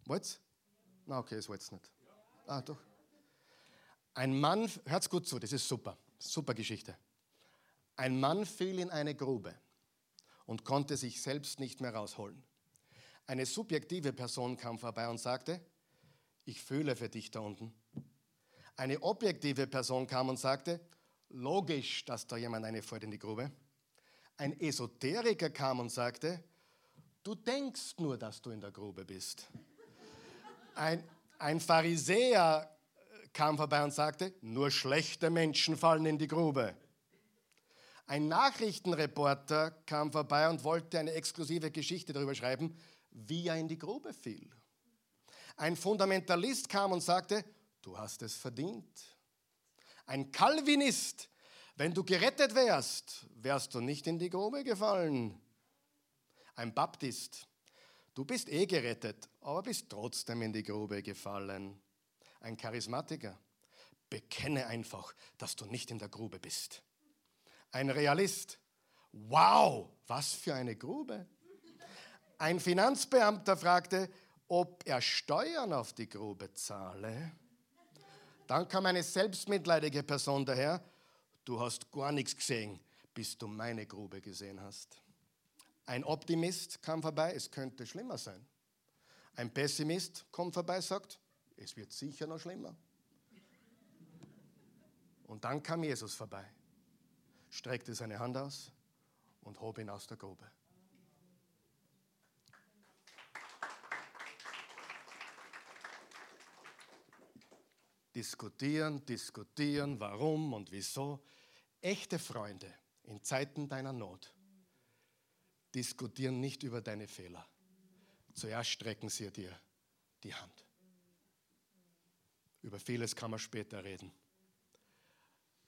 Wollt's? Na, okay, das jetzt nicht. Ah, doch. Ein Mann, hört's gut zu, das ist super, super Geschichte. Ein Mann fiel in eine Grube und konnte sich selbst nicht mehr rausholen. Eine subjektive Person kam vorbei und sagte, ich fühle für dich da unten. Eine objektive Person kam und sagte, logisch, dass da jemand eine fällt in die Grube. Ein Esoteriker kam und sagte, du denkst nur, dass du in der Grube bist. Ein, ein Pharisäer kam vorbei und sagte, nur schlechte Menschen fallen in die Grube. Ein Nachrichtenreporter kam vorbei und wollte eine exklusive Geschichte darüber schreiben, wie er in die Grube fiel. Ein Fundamentalist kam und sagte, du hast es verdient. Ein Calvinist, wenn du gerettet wärst, wärst du nicht in die Grube gefallen. Ein Baptist, Du bist eh gerettet, aber bist trotzdem in die Grube gefallen. Ein Charismatiker. Bekenne einfach, dass du nicht in der Grube bist. Ein Realist. Wow, was für eine Grube. Ein Finanzbeamter fragte, ob er Steuern auf die Grube zahle. Dann kam eine selbstmitleidige Person daher. Du hast gar nichts gesehen, bis du meine Grube gesehen hast. Ein Optimist kam vorbei, es könnte schlimmer sein. Ein Pessimist kommt vorbei, sagt, es wird sicher noch schlimmer. Und dann kam Jesus vorbei, streckte seine Hand aus und hob ihn aus der Grube. Diskutieren, diskutieren, warum und wieso. Echte Freunde in Zeiten deiner Not diskutieren nicht über deine Fehler. Zuerst strecken sie dir die Hand. Über vieles kann man später reden.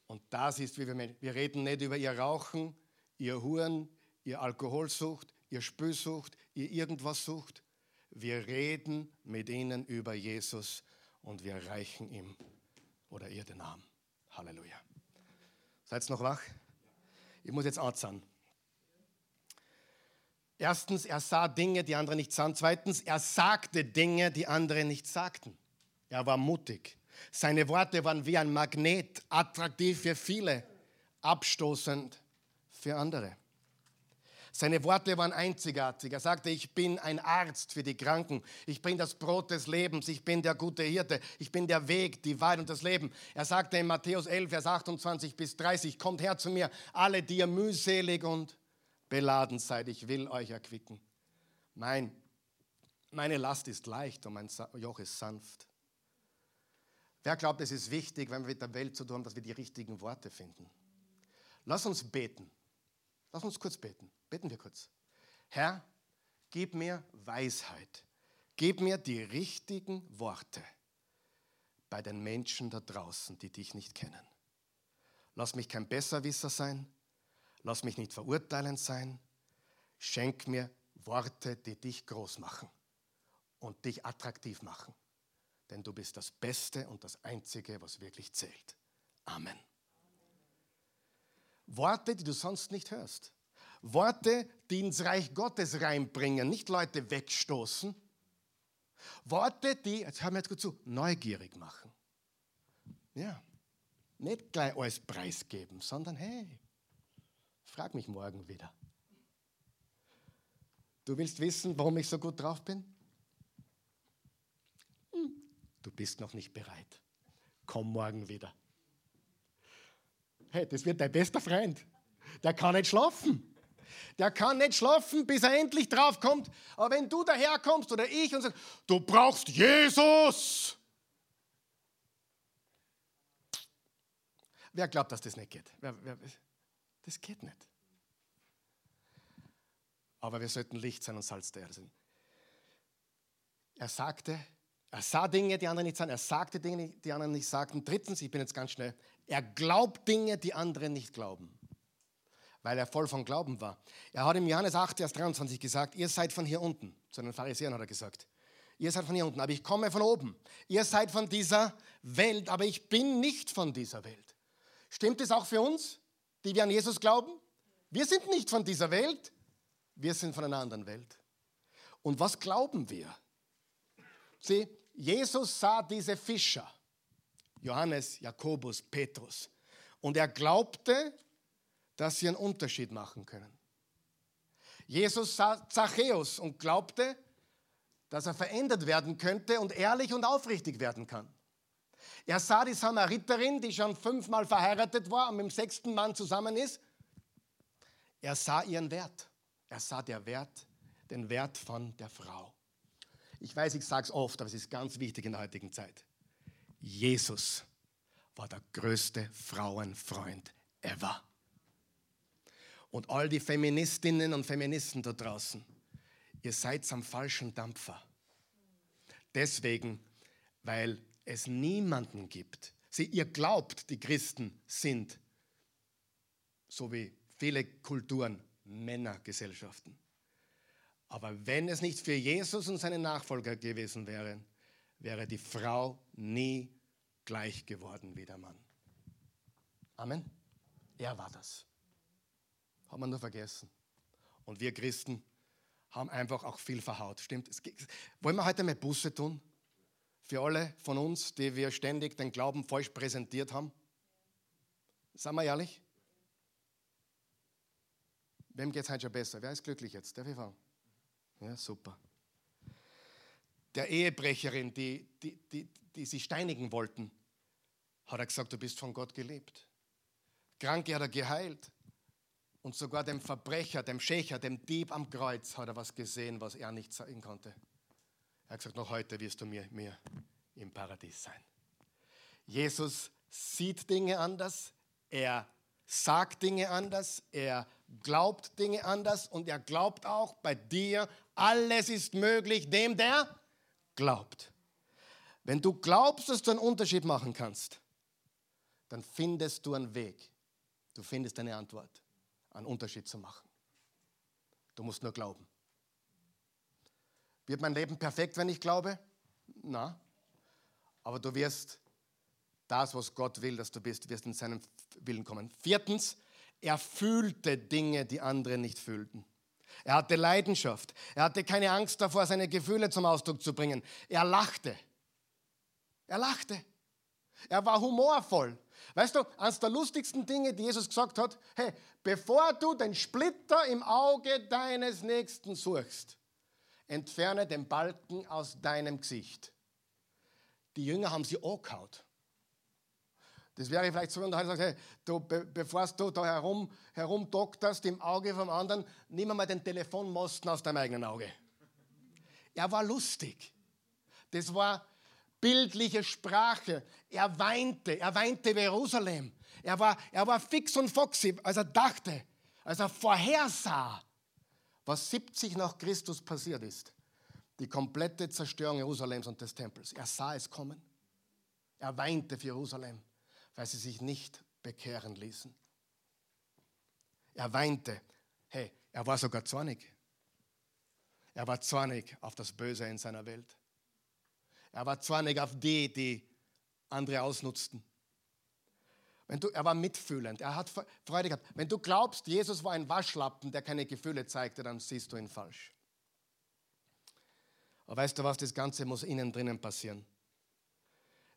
Und das ist, wie wir, wir reden nicht über ihr Rauchen, ihr Huren, ihr Alkoholsucht, ihr Spülsucht, ihr irgendwas sucht. Wir reden mit ihnen über Jesus und wir reichen ihm oder ihr den Arm. Halleluja. Seid noch wach? Ich muss jetzt anzahlen. Erstens, er sah Dinge, die andere nicht sahen. Zweitens, er sagte Dinge, die andere nicht sagten. Er war mutig. Seine Worte waren wie ein Magnet, attraktiv für viele, abstoßend für andere. Seine Worte waren einzigartig. Er sagte, ich bin ein Arzt für die Kranken. Ich bin das Brot des Lebens. Ich bin der gute Hirte. Ich bin der Weg, die Wahrheit und das Leben. Er sagte in Matthäus 11, Vers 28 bis 30, kommt her zu mir, alle, die ihr mühselig und beladen seid. Ich will euch erquicken. Mein, meine Last ist leicht und mein Joch ist sanft. Wer glaubt, es ist wichtig, wenn wir mit der Welt zu tun haben, dass wir die richtigen Worte finden? Lass uns beten. Lass uns kurz beten. Beten wir kurz. Herr, gib mir Weisheit. Gib mir die richtigen Worte bei den Menschen da draußen, die dich nicht kennen. Lass mich kein Besserwisser sein. Lass mich nicht verurteilend sein. Schenk mir Worte, die dich groß machen und dich attraktiv machen. Denn du bist das Beste und das Einzige, was wirklich zählt. Amen. Worte, die du sonst nicht hörst. Worte, die ins Reich Gottes reinbringen, nicht Leute wegstoßen. Worte, die, jetzt hören wir jetzt gut zu, neugierig machen. Ja, nicht gleich alles preisgeben, sondern hey, frag mich morgen wieder. Du willst wissen, warum ich so gut drauf bin? Du bist noch nicht bereit. Komm morgen wieder. Hey, das wird dein bester Freund. Der kann nicht schlafen. Der kann nicht schlafen, bis er endlich draufkommt. Aber wenn du daherkommst oder ich und sagst, du brauchst Jesus. Wer glaubt, dass das nicht geht? Wer, wer, das geht nicht. Aber wir sollten Licht sein und Salz der Erde sein. Er sagte, er sah Dinge, die anderen nicht sahen. Er sagte Dinge, die anderen nicht sagten. Drittens, ich bin jetzt ganz schnell, er glaubt Dinge, die andere nicht glauben weil er voll von Glauben war. Er hat im Johannes 8, Vers 23 gesagt, ihr seid von hier unten. Zu den Pharisäern hat er gesagt. Ihr seid von hier unten, aber ich komme von oben. Ihr seid von dieser Welt, aber ich bin nicht von dieser Welt. Stimmt es auch für uns, die wir an Jesus glauben? Wir sind nicht von dieser Welt, wir sind von einer anderen Welt. Und was glauben wir? Sieh, Jesus sah diese Fischer, Johannes, Jakobus, Petrus, und er glaubte, dass sie einen Unterschied machen können. Jesus sah Zachäus und glaubte, dass er verändert werden könnte und ehrlich und aufrichtig werden kann. Er sah die Samariterin, die schon fünfmal verheiratet war und mit dem sechsten Mann zusammen ist. Er sah ihren Wert. Er sah der Wert, den Wert von der Frau. Ich weiß, ich sage es oft, aber es ist ganz wichtig in der heutigen Zeit. Jesus war der größte Frauenfreund ever und all die Feministinnen und Feministen da draußen, ihr seid am falschen Dampfer. Deswegen, weil es niemanden gibt. Sie, ihr glaubt, die Christen sind, so wie viele Kulturen, Männergesellschaften. Aber wenn es nicht für Jesus und seine Nachfolger gewesen wäre, wäre die Frau nie gleich geworden wie der Mann. Amen. Er war das haben wir nur vergessen. Und wir Christen haben einfach auch viel verhaut. Stimmt? Wollen wir heute mal Busse tun? Für alle von uns, die wir ständig den Glauben falsch präsentiert haben? Seien wir ehrlich? Wem geht es heute schon besser? Wer ist glücklich jetzt? Darf ich fragen? Ja, super. Der Ehebrecherin, die, die, die, die sie steinigen wollten, hat er gesagt, du bist von Gott geliebt. Kranke hat er geheilt. Und sogar dem Verbrecher, dem Schächer, dem Dieb am Kreuz hat er was gesehen, was er nicht sehen konnte. Er hat gesagt, noch heute wirst du mir, mir im Paradies sein. Jesus sieht Dinge anders, er sagt Dinge anders, er glaubt Dinge anders und er glaubt auch bei dir, alles ist möglich dem, der glaubt. Wenn du glaubst, dass du einen Unterschied machen kannst, dann findest du einen Weg. Du findest eine Antwort, einen Unterschied zu machen. Du musst nur glauben. Wird mein Leben perfekt, wenn ich glaube? Na, aber du wirst das, was Gott will, dass du bist, wirst in seinen Willen kommen. Viertens, er fühlte Dinge, die andere nicht fühlten. Er hatte Leidenschaft. Er hatte keine Angst davor, seine Gefühle zum Ausdruck zu bringen. Er lachte. Er lachte. Er war humorvoll. Weißt du, eines der lustigsten Dinge, die Jesus gesagt hat, hey, bevor du den Splitter im Auge deines Nächsten suchst, entferne den Balken aus deinem Gesicht. Die Jünger haben sie angehaut. Das wäre vielleicht so, wenn du sagst, hey, du, be, bevor du da herum, herumdokterst im Auge vom anderen, nimm mal den Telefonmosten aus deinem eigenen Auge. Er war lustig. Das war bildliche Sprache. Er weinte, er weinte über Jerusalem. Er war, er war fix und foxy, als er dachte, als er vorhersah, was 70 nach Christus passiert ist. Die komplette Zerstörung Jerusalems und des Tempels. Er sah es kommen. Er weinte für Jerusalem weil sie sich nicht bekehren ließen. Er weinte. Hey, er war sogar zornig. Er war zornig auf das Böse in seiner Welt. Er war zornig auf die, die andere ausnutzten. Wenn du, er war mitfühlend, er hat Freude gehabt. Wenn du glaubst, Jesus war ein Waschlappen, der keine Gefühle zeigte, dann siehst du ihn falsch. Aber weißt du was, das Ganze muss innen drinnen passieren.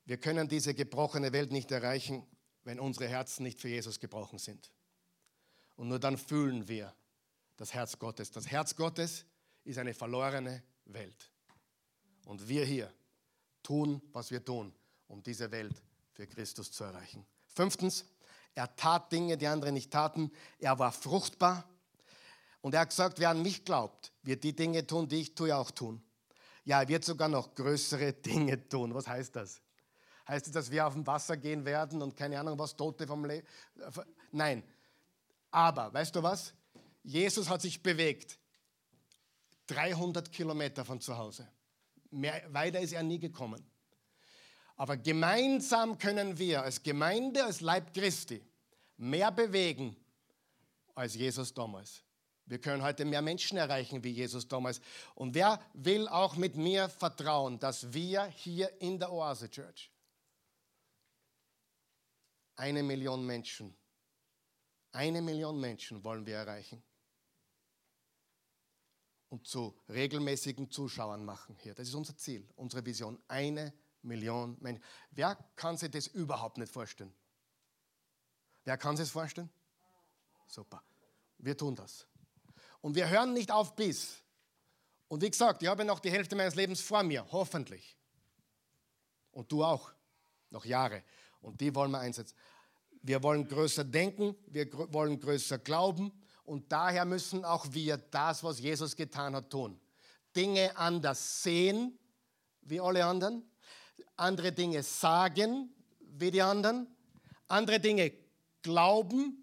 Wir können diese gebrochene Welt nicht erreichen, wenn unsere Herzen nicht für Jesus gebrochen sind. Und nur dann fühlen wir das Herz Gottes. Das Herz Gottes ist eine verlorene Welt. Und wir hier tun, was wir tun, um diese Welt für Christus zu erreichen. Fünftens, er tat Dinge, die andere nicht taten. Er war fruchtbar. Und er hat gesagt, wer an mich glaubt, wird die Dinge tun, die ich tue, auch tun. Ja, er wird sogar noch größere (laughs) Dinge tun. Was heißt das? Heißt es, dass wir auf dem Wasser gehen werden und keine Ahnung was, Tote vom Leben? Nein. Aber, weißt du was? Jesus hat sich bewegt. 300 Kilometer von zu Hause. Mehr, weiter ist er nie gekommen. Aber gemeinsam können wir als Gemeinde, als Leib Christi mehr bewegen als Jesus damals. Wir können heute mehr Menschen erreichen wie Jesus damals. Und wer will auch mit mir vertrauen, dass wir hier in der Oase Church eine Million Menschen. Eine Million Menschen wollen wir erreichen. Und zu regelmäßigen Zuschauern machen hier. Das ist unser Ziel, unsere Vision. Eine Million Menschen. Wer kann sich das überhaupt nicht vorstellen? Wer kann sich das vorstellen? Super. Wir tun das. Und wir hören nicht auf bis. Und wie gesagt, ich habe noch die Hälfte meines Lebens vor mir, hoffentlich. Und du auch. Noch Jahre. Und die wollen wir einsetzen. Wir wollen größer denken, wir wollen größer glauben und daher müssen auch wir das, was Jesus getan hat, tun. Dinge anders sehen wie alle anderen, andere Dinge sagen wie die anderen, andere Dinge glauben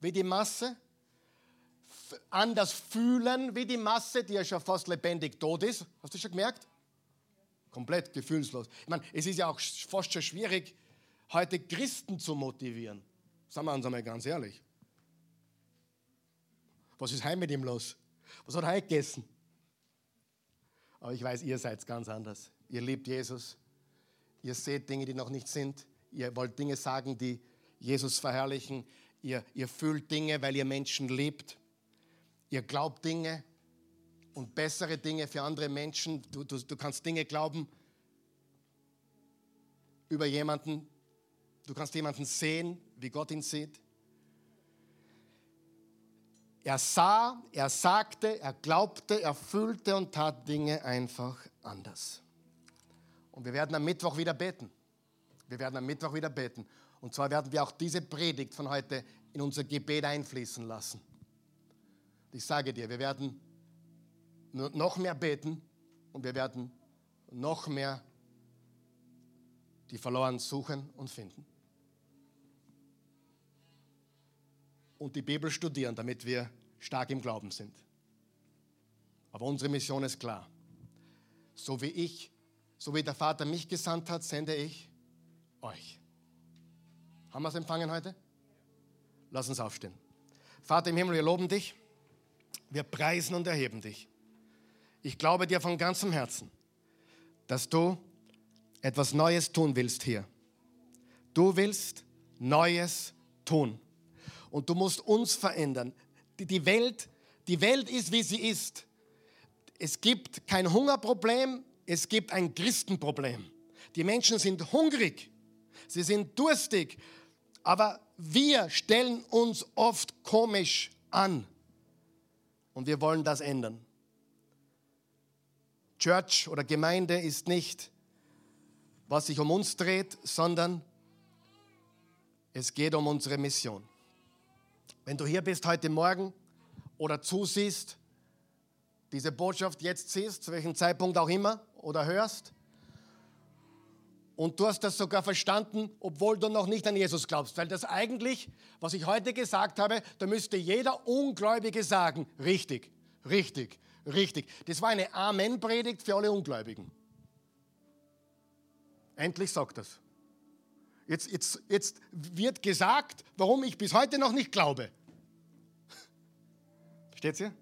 wie die Masse, anders fühlen wie die Masse, die ja schon fast lebendig tot ist. Hast du schon gemerkt? Komplett gefühlslos. Ich meine, es ist ja auch fast schon schwierig, heute Christen zu motivieren. Sagen wir uns einmal ganz ehrlich. Was ist heim mit ihm los? Was hat er heute gegessen? Aber ich weiß, ihr seid ganz anders. Ihr liebt Jesus. Ihr seht Dinge, die noch nicht sind. Ihr wollt Dinge sagen, die Jesus verherrlichen. Ihr, ihr fühlt Dinge, weil ihr Menschen liebt. Ihr glaubt Dinge und bessere Dinge für andere Menschen. Du, du, du kannst Dinge glauben über jemanden, Du kannst jemanden sehen, wie Gott ihn sieht. Er sah, er sagte, er glaubte, er fühlte und tat Dinge einfach anders. Und wir werden am Mittwoch wieder beten. Wir werden am Mittwoch wieder beten. Und zwar werden wir auch diese Predigt von heute in unser Gebet einfließen lassen. Ich sage dir, wir werden noch mehr beten und wir werden noch mehr die Verloren suchen und finden. Und die Bibel studieren, damit wir stark im Glauben sind. Aber unsere Mission ist klar. So wie ich, so wie der Vater mich gesandt hat, sende ich euch. Haben wir es empfangen heute? Lass uns aufstehen. Vater im Himmel, wir loben dich. Wir preisen und erheben dich. Ich glaube dir von ganzem Herzen, dass du etwas Neues tun willst hier. Du willst Neues tun. Und du musst uns verändern. Die Welt, die Welt ist, wie sie ist. Es gibt kein Hungerproblem, es gibt ein Christenproblem. Die Menschen sind hungrig, sie sind durstig, aber wir stellen uns oft komisch an und wir wollen das ändern. Church oder Gemeinde ist nicht, was sich um uns dreht, sondern es geht um unsere Mission. Wenn du hier bist heute Morgen oder zusiehst, diese Botschaft jetzt siehst, zu welchem Zeitpunkt auch immer, oder hörst, und du hast das sogar verstanden, obwohl du noch nicht an Jesus glaubst. Weil das eigentlich, was ich heute gesagt habe, da müsste jeder Ungläubige sagen, richtig, richtig, richtig. Das war eine Amen-Predigt für alle Ungläubigen. Endlich sagt das. Jetzt, jetzt, jetzt wird gesagt, warum ich bis heute noch nicht glaube. (laughs) Steht's hier?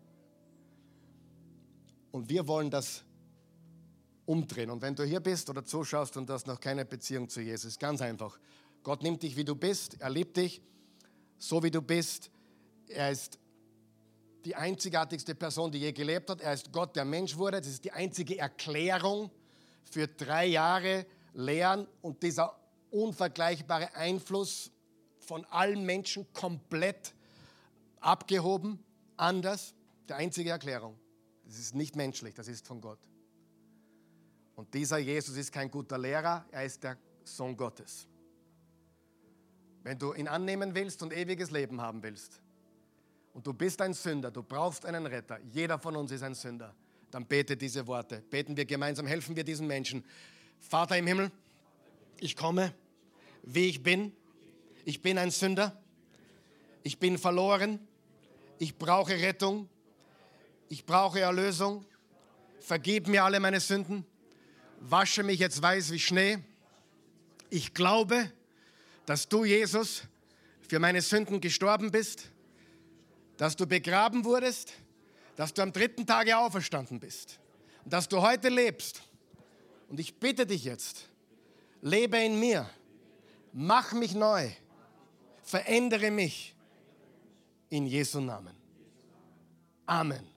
Und wir wollen das umdrehen. Und wenn du hier bist oder zuschaust und hast noch keine Beziehung zu Jesus, ganz einfach. Gott nimmt dich, wie du bist, er liebt dich, so wie du bist. Er ist die einzigartigste Person, die je gelebt hat. Er ist Gott, der Mensch wurde. Das ist die einzige Erklärung für drei Jahre Lehren und dieser unvergleichbare Einfluss von allen Menschen komplett abgehoben, anders. Die einzige Erklärung. Das ist nicht menschlich, das ist von Gott. Und dieser Jesus ist kein guter Lehrer, er ist der Sohn Gottes. Wenn du ihn annehmen willst und ewiges Leben haben willst und du bist ein Sünder, du brauchst einen Retter, jeder von uns ist ein Sünder, dann bete diese Worte. Beten wir gemeinsam, helfen wir diesen Menschen. Vater im Himmel, ich komme, wie ich bin. Ich bin ein Sünder. Ich bin verloren. Ich brauche Rettung. Ich brauche Erlösung. Vergib mir alle meine Sünden wasche mich jetzt weiß wie Schnee. Ich glaube, dass du, Jesus, für meine Sünden gestorben bist, dass du begraben wurdest, dass du am dritten Tage auferstanden bist und dass du heute lebst. Und ich bitte dich jetzt, lebe in mir, mach mich neu, verändere mich in Jesu Namen. Amen.